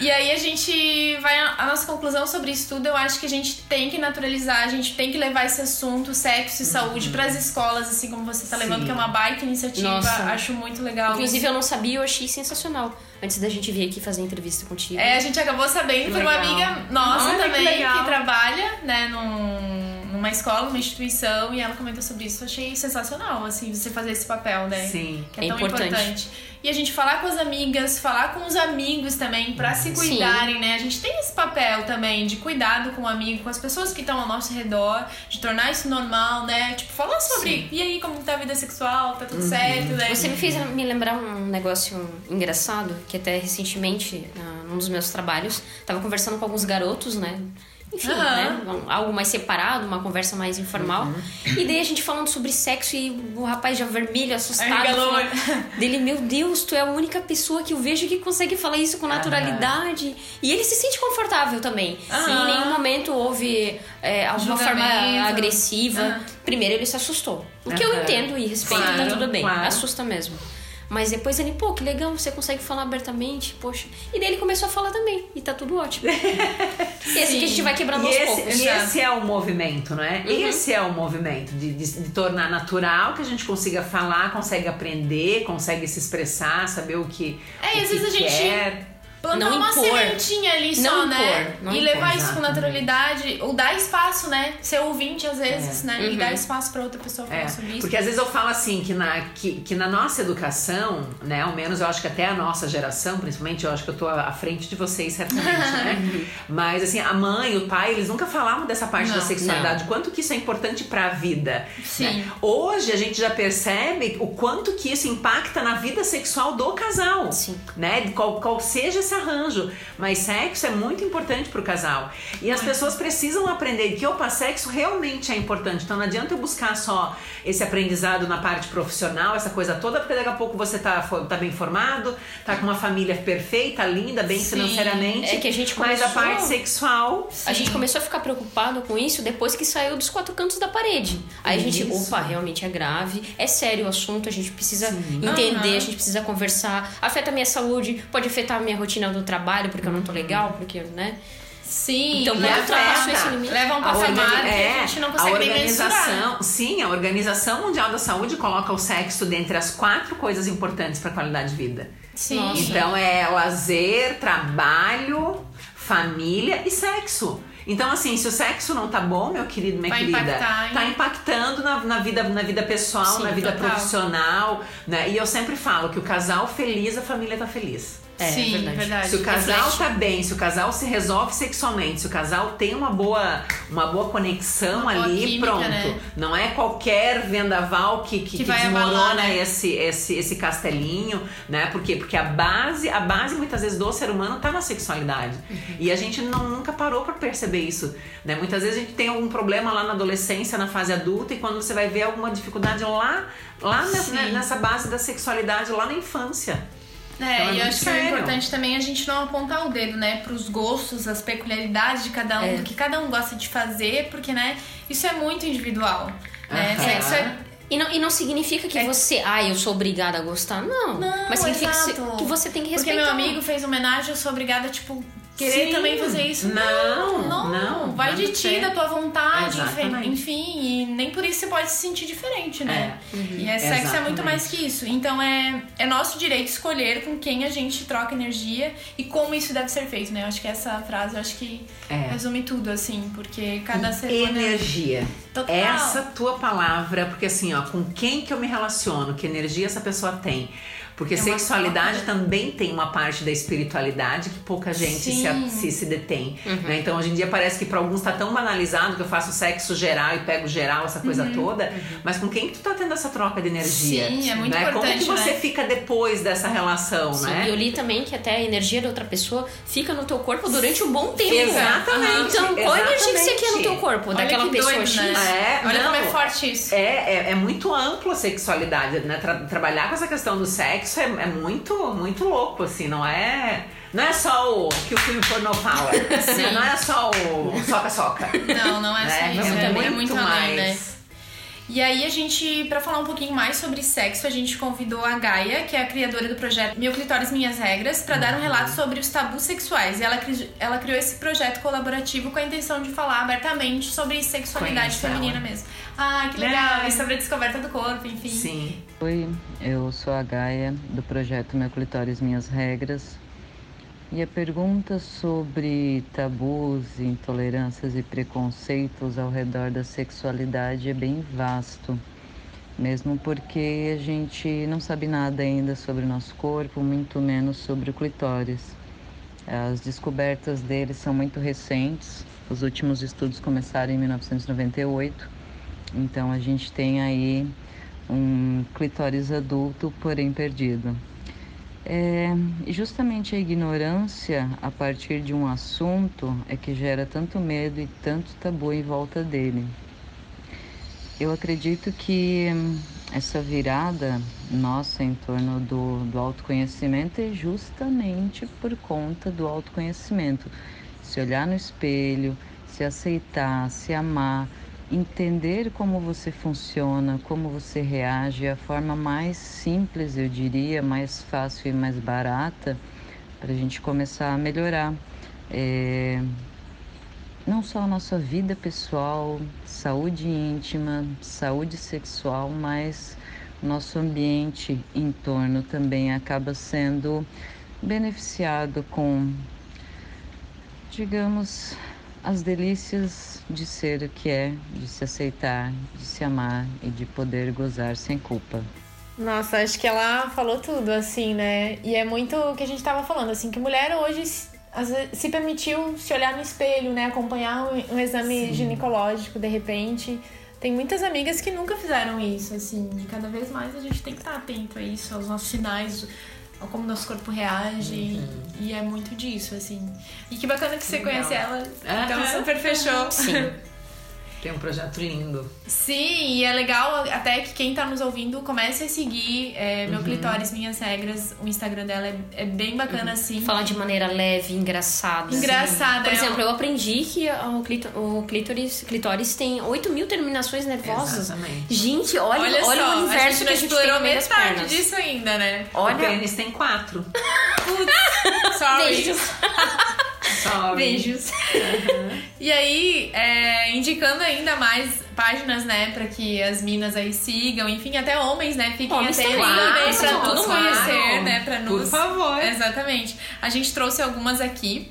E aí a gente vai. A nossa conclusão sobre isso tudo, eu acho que a gente tem que naturalizar, a gente tem que levar esse assunto, sexo e saúde, pras escolas, assim como você tá levando, que é uma baita iniciativa. Nossa. Acho muito legal. Inclusive, eu não sabia eu achei sensacional. Antes da gente vir aqui fazer entrevista contigo. É, a gente acabou sabendo por uma amiga nossa que também, que, legal. trabalha, né, num, numa escola, numa instituição, e ela comentou sobre isso. Eu achei sensacional, assim, você fazer esse papel, né? Sim. Que é, É tão importante. importante. E a gente falar com as amigas, falar com os amigos também, pra se cuidarem, né? A gente tem esse papel também de cuidado com o amigo, com as pessoas que estão ao nosso redor, de tornar isso normal, né? Tipo, falar sobre, e aí, como tá a vida sexual, tá tudo certo, né? Você me fez me lembrar um negócio engraçado, que até recentemente, na- num dos meus trabalhos, tava conversando com alguns garotos, né? Enfim, né? Algo mais separado, uma conversa mais informal. E daí a gente falando sobre sexo e o rapaz já vermelho, assustado. Falando- <laughs> Dele, meu Deus, tu é a única pessoa que eu vejo que consegue falar isso com naturalidade. E ele se sente confortável também. Em nenhum momento houve é, alguma forma agressiva. Primeiro ele se assustou. O que eu entendo e respeito, Claro, tá tudo bem. claro. Assusta mesmo. Mas depois ele, pô, que legal, você consegue falar abertamente, poxa. E daí ele começou a falar também, e tá tudo ótimo. <laughs> e é assim que a gente vai quebrando E aos esse, poucos. e esse é o movimento, não é? Uhum. Esse é o movimento de, de, de tornar natural que a gente consiga falar, consegue aprender, consegue se expressar, saber o que, É, e o às que vezes a gente quer. Plantar Não uma impor. sementinha ali só, Não né? impor, não e impor, levar isso com naturalidade, ou dar espaço, né? Ser ouvinte às vezes, né? E Uhum. dar espaço pra outra pessoa falar É, sobre isso. porque às vezes eu falo assim que na, que, que na nossa educação, né, ao menos eu acho que até a nossa geração, principalmente, eu acho que eu tô à frente de vocês certamente, né? <laughs> Mas assim, a mãe, o pai, eles nunca falavam dessa parte Não, da sexualidade, quanto que isso é importante pra vida. Sim. né? Hoje a gente já percebe o quanto que isso impacta na vida sexual do casal. Sim. Né? Qual, qual seja esse arranjo. Mas sexo é muito importante pro casal. E as pessoas precisam aprender que, opa, sexo realmente é importante. Então não adianta eu buscar só esse aprendizado na parte profissional, essa coisa toda, porque daqui a pouco você tá, tá bem formado, tá com uma família perfeita, linda, bem Sim, financeiramente. é que a gente Mas a começou- parte sexual. A gente começou a ficar preocupado com isso depois que saiu dos quatro cantos da parede. Aí a gente, opa, realmente é grave, é sério o assunto, a gente precisa entender, Aham. a gente precisa conversar. Afeta a minha saúde, pode afetar a minha rotina do trabalho, porque eu não tô legal, porque, né? Sim. Então, quando afeta. ultrapassou esse limite- Leva um A patamar organi- que é, a gente não a consegue nem mensurar. organização, sim, a Organização Mundial da Saúde coloca o sexo dentre as quatro coisas importantes para a qualidade de vida. Sim. Nossa. Então é lazer, trabalho, família e sexo. Então, assim, se o sexo não tá bom, meu querido, minha Vai querida, impactar em- tá impactando na, na vida, na vida pessoal, Sim, na vida total. profissional, né? E eu sempre falo que o casal feliz, a família tá feliz. É, Sim, verdade. verdade. Se o casal Reflete. tá bem, se o casal se resolve sexualmente, se o casal tem uma boa, uma boa conexão Uma boa ali, química, pronto. né? Não é qualquer vendaval que, que, Que que desmorona abalar, né? esse, esse, esse castelinho, né? Por quê? Porque a base, a base muitas vezes do ser humano tá na sexualidade. Uhum. E a gente não, nunca parou pra perceber isso, né? Muitas vezes a gente tem algum problema lá na adolescência, na fase adulta, e quando você vai ver alguma dificuldade lá, lá Sim. né, nessa base da sexualidade, lá na infância. É, Então é e eu acho que é importante também a gente não apontar o dedo, né, pros gostos, as peculiaridades de cada um, É. do que cada um gosta de fazer, porque, né, isso é muito individual. Né? Aham. Sexo é E não, e não significa que você, ah, eu sou obrigada a gostar. Não. Não, mas significa que que você tem que Porque respeitar. meu amigo fez homenagem, eu sou obrigada, tipo, querer Sim. também fazer isso. Não, não. não, vai não de tem ti, da tua vontade, Exatamente. enfim, e nem por isso você pode se sentir diferente, né? É. E é sexo é muito Exatamente. mais que isso. Então é, é nosso direito escolher com quem a gente troca energia e como isso deve ser feito, né? Eu acho que essa frase, eu acho que É. resume tudo, assim, porque cada ser humano... é Energia. Total. Essa tua palavra, porque assim, ó, com quem que eu me relaciono, que energia essa pessoa tem. Porque É sexualidade também tem uma parte da espiritualidade que pouca gente se, se, se detém. né? Então hoje em dia parece que pra alguns tá tão banalizado que eu faço sexo geral e pego geral, essa coisa toda. Mas com quem que tu tá tendo essa troca de energia? Sim, é muito né? Como importante, que você né? fica depois dessa relação, Sim, né? E eu li também que até a energia da outra pessoa fica no teu corpo durante um bom tempo. Exatamente, Então, qual a energia que você quer no teu corpo? Olha daquela que pessoa doido, X? né? É, Olha não. como é forte isso. É, é, é muito ampla a sexualidade, né? Tra- trabalhar com essa questão do sexo é, é muito, muito louco, assim, não é. Não é só o que o filme pornô fala. Sim. Não é só o soca-soca. Não, não é só né? isso. É, é muito além, né? E aí a gente, pra falar um pouquinho mais sobre sexo, a gente convidou a Gaia, que é a criadora do projeto Meu Clitóris Minhas Regras, pra dar um relato sobre os tabus sexuais. E ela, cri- ela criou esse projeto colaborativo com a intenção de falar abertamente sobre sexualidade Conheço ela. feminina mesmo. Ah, que legal! É. E sobre a descoberta do corpo, enfim. Sim. Oi, eu sou a Gaia do projeto Meu Clitóris Minhas Regras. E a pergunta sobre tabus, intolerâncias e preconceitos ao redor da sexualidade é bem vasto, mesmo porque a gente não sabe nada ainda sobre o nosso corpo, muito menos sobre o clitóris. As descobertas dele são muito recentes, os últimos estudos começaram em 1998, então a gente tem aí um clitóris adulto, porém perdido. É justamente a ignorância a partir de um assunto é que gera tanto medo e tanto tabu em volta dele. Eu acredito que essa virada nossa em torno do, do autoconhecimento é justamente por conta do autoconhecimento. Se olhar no espelho, se aceitar, se amar, entender como você funciona, como você reage, a forma mais simples, eu diria, mais fácil e mais barata para a gente começar a melhorar. É, não só a nossa vida pessoal, saúde íntima, saúde sexual, mas nosso ambiente em torno também acaba sendo beneficiado com, digamos, as delícias de ser o que é, de se aceitar, de se amar e de poder gozar sem culpa. Nossa, acho que ela falou tudo, assim, né? E é muito o que a gente tava falando, assim, que mulher hoje se- permitiu se olhar no espelho, né? Acompanhar um, exame ginecológico de repente. Tem muitas amigas que nunca fizeram isso, assim. E cada vez mais a gente tem que estar atento a isso, aos nossos sinais, como nosso corpo reage. E é muito disso, assim. E que bacana que você Legal. conhece ela. Então super fechou. Sim. <laughs> Tem um projeto lindo. Sim, e é legal até que quem tá nos ouvindo comece a seguir é, Meu Clitóris Minhas Regras. O Instagram dela é, é bem bacana, assim. Falar de maneira leve, engraçada. Engraçada, Por é exemplo, um- eu aprendi que o, clito, o clítoris, clitóris tem 8 mil terminações nervosas. Exatamente. Gente, olha, olha, Olha, só, o universo a que a gente tem explorou no meio das pernas. disso ainda, né? O Olha, pênis tem quatro. Sorry. beijos. <laughs> Sorry. Beijos. E aí, é, indicando ainda mais páginas, né, pra que as minas aí sigam, enfim, até homens, né, fiquem Homens atentos também, nos claro. conhecer, né, pra nos... Por favor. Exatamente. A gente trouxe algumas aqui.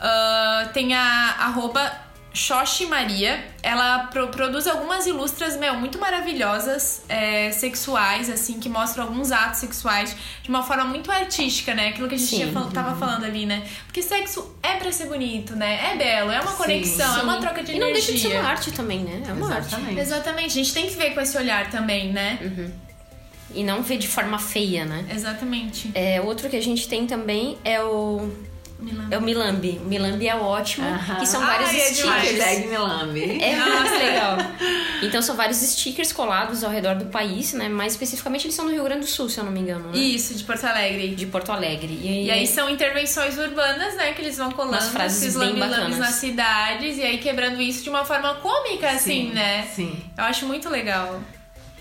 Ah, tem a arroba Xoxi Maria. Ela pro- produz algumas ilustras, meu, muito maravilhosas, é, sexuais, assim, que mostram alguns atos sexuais de uma forma muito artística, né? Aquilo que a gente Sim. tinha fal- tava falando ali, né? Porque sexo é pra ser bonito, né? É belo, é uma Sim, conexão, é uma troca de E não energia. deixa de ser uma arte também, né? É uma arte. Exatamente. Exatamente, a gente tem que ver com esse olhar também, né? E não ver de forma feia, né? Exatamente. É, outro que a gente tem também é o. Milan. É o Milambi. O Milambi é ótimo. Aham. Que são vários Ai, é demais. stickers. Hashtag Milambi. É muito <laughs> legal. Então são vários stickers colados ao redor do país, né? Mais especificamente eles são do Rio Grande do Sul, se eu não me engano, né? Isso, de Porto Alegre. De Porto Alegre. E, E aí são intervenções urbanas, né? Que eles vão colando Umas frases esses bacanas. nas cidades e aí quebrando isso de uma forma cômica, assim, Sim, né? sim. Eu acho muito legal.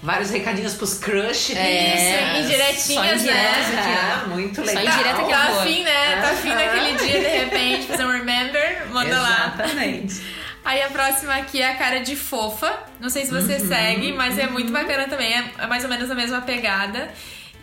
Vários recadinhos pros crush. Isso, indiretinhas, só né? ó. Ah, muito Só legal. indireta que é Tá afim, né? Tá afim naquele dia, de repente, fazer um remember, manda lá. Exatamente. Aí a próxima aqui é a cara de fofa. Não sei se você segue, mas é muito bacana também. É, é mais ou menos a mesma pegada.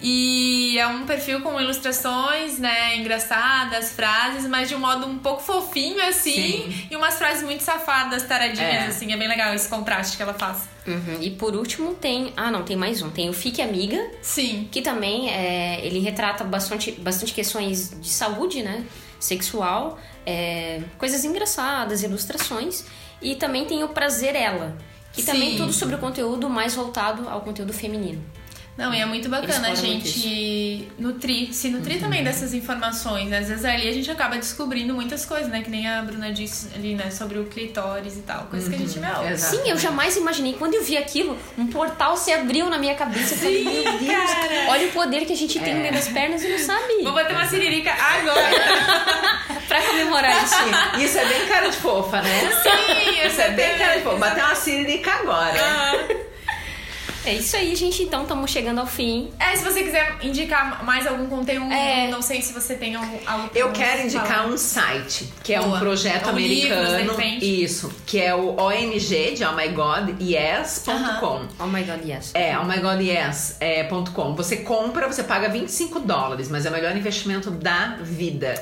E é um perfil com ilustrações, né, engraçadas, frases, mas de um modo um pouco fofinho, assim. Sim. E umas frases muito safadas, taradinhas, É. assim. É bem legal esse contraste que ela faz. Uhum. E por último tem. Ah, não, tem mais um. Tem o Fique Amiga, Sim. que também é, ele retrata bastante, bastante questões de saúde, né? Sexual, é, coisas engraçadas, ilustrações. E também tem o Prazer Ela, que também Sim. tudo sobre o conteúdo mais voltado ao conteúdo feminino. Não, e é muito bacana a gente nutrir, se nutrir também dessas informações. Às vezes ali a gente acaba descobrindo muitas coisas, né? Que nem a Bruna disse ali, né? Sobre o clitóris e tal. Coisas que a gente, meu... Exato. Sim, eu jamais imaginei. Quando eu vi aquilo, um portal se abriu na minha cabeça. Eu falei, meu Deus, olha o poder que a gente tem no meio das pernas e não sabe. Vou bater uma siririca agora! <laughs> Pra comemorar isso. Isso é bem cara de fofa, né? Sim, Isso é bem cara de fofa. Bater uma siririca agora. É isso aí, gente. Então, estamos chegando ao fim. É, se você quiser indicar mais algum conteúdo, É. não sei se você tem algum, Eu quero indicar falar. um site, que é Boa. um projeto Ou americano. isso, que é o OMG, de Oh My God, yes.com. Oh my god, yes. É, oh my god, yes, é, ponto .com. Você compra, você paga 25 dólares, mas é o melhor investimento da vida.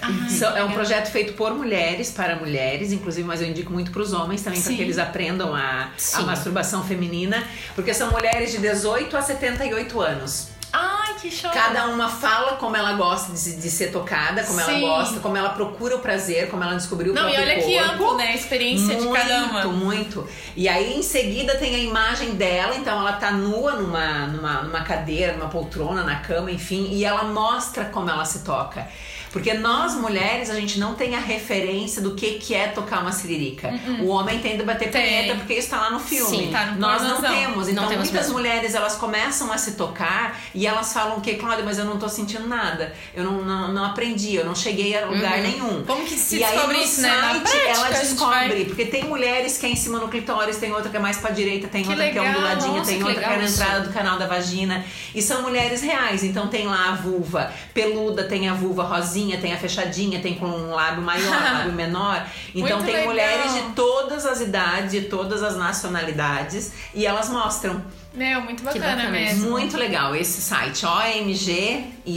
É um projeto feito por mulheres, para mulheres, inclusive, mas eu indico muito para os homens também, para que eles aprendam a, a masturbação feminina, porque são mulheres de 18 a 78 anos. Ai, que show! Cada uma fala como ela gosta de, de ser tocada, como ela Sim. gosta, como ela procura o prazer, como ela descobriu o Não, e olha que corpo. amplo, né? A experiência de cada uma. Muito, muito. E aí em seguida tem a imagem dela, então ela tá nua numa, numa, numa cadeira, numa poltrona, na cama, enfim, e ela mostra como ela se toca. Porque nós mulheres, a gente não tem a referência do que, que é tocar uma siririca. O homem tem de bater. Tem. punheta porque isso tá lá no filme. Sim, tá no nós não temos. Então Não temos muitas mesmo. mulheres elas começam a se tocar e elas falam que, Cláudia, mas eu não tô sentindo nada. Eu não, não, não aprendi, eu não cheguei a lugar nenhum. Como que se e aí, descobre no isso, né? Na site, prática, ela descobre, vai- porque tem mulheres que é em cima no clitóris, tem outra que é mais pra direita, tem Que outra que é legal, onduladinha, nossa, tem que outra que é legal na entrada do canal da vagina. E são mulheres reais, então tem lá a vulva peluda, tem a vulva rosinha, tem a fechadinha, tem com um lábio maior, <laughs> lábio menor. Então Muito tem legal. mulheres de todas as idades, de todas as nacionalidades, e elas mostram. Meu, muito bacana, bacana mesmo. Muito legal esse site, omgyes.com.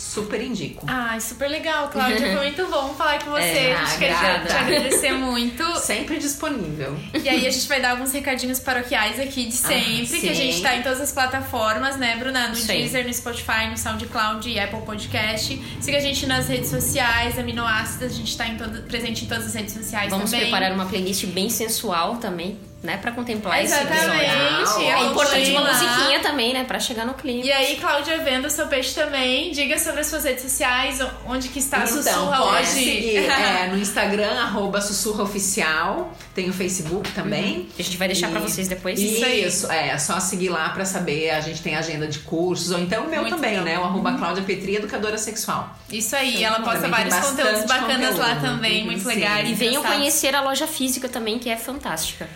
Super indico. Ai, super legal, Cláudia. Foi muito bom falar com você. É, a gente quer te agradecer muito. <laughs> Sempre disponível. E aí a gente vai dar alguns recadinhos paroquiais aqui de sempre, que a sim. gente tá em todas as plataformas, né, Bruna? No aí. Deezer, no Spotify, no SoundCloud e Apple Podcast. Siga a gente nas redes sociais, Aminoácidas, a gente tá em todo, presente em todas as redes sociais Vamos também. preparar uma playlist bem sensual também, né? Pra contemplar esse episódio. Exatamente. É importante uma lá. musiquinha também, né? Pra chegar no clima. E aí, Cláudia, vendo o seu peixe também, diga sobre as suas redes sociais, onde que está a Então, Sussurra pode hoje. seguir <laughs> é, no Instagram, arroba Sussurra Oficial. Tem o Facebook também. A gente vai deixar E- pra vocês depois. Isso, é, só seguir lá pra saber. A gente tem agenda de cursos, ou então o meu Muito também, legal. né? O arroba Cláudia Petri, educadora sexual. Isso aí, ela posta vários conteúdos bacanas lá conteúdo. também, muito Sim. legais. E venham conhecer a loja física também, que é fantástica.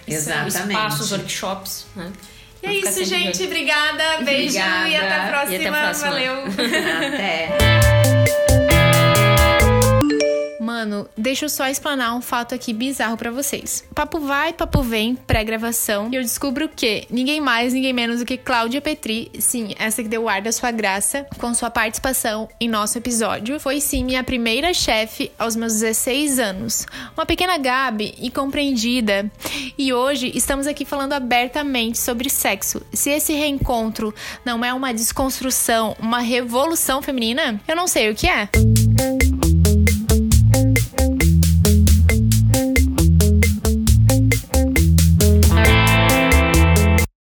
Exatamente. O espaço, os workshops, né? E é isso, gente. Obrigada. Beijo Obrigada. e até a próxima. E até a próxima. Valeu. <laughs> Até. Mano, deixa eu só explanar um fato aqui bizarro pra vocês. Papo vai, papo vem, pré-gravação. E eu descubro que ninguém mais, ninguém menos do que Cláudia Petri, sim, essa que deu o ar da sua graça, com sua participação em nosso episódio, foi sim minha primeira chefe aos meus 16 anos. Uma pequena Gabi e compreendida. E hoje estamos aqui falando abertamente sobre sexo. Se esse reencontro não é uma desconstrução, uma revolução feminina, eu não sei o que é.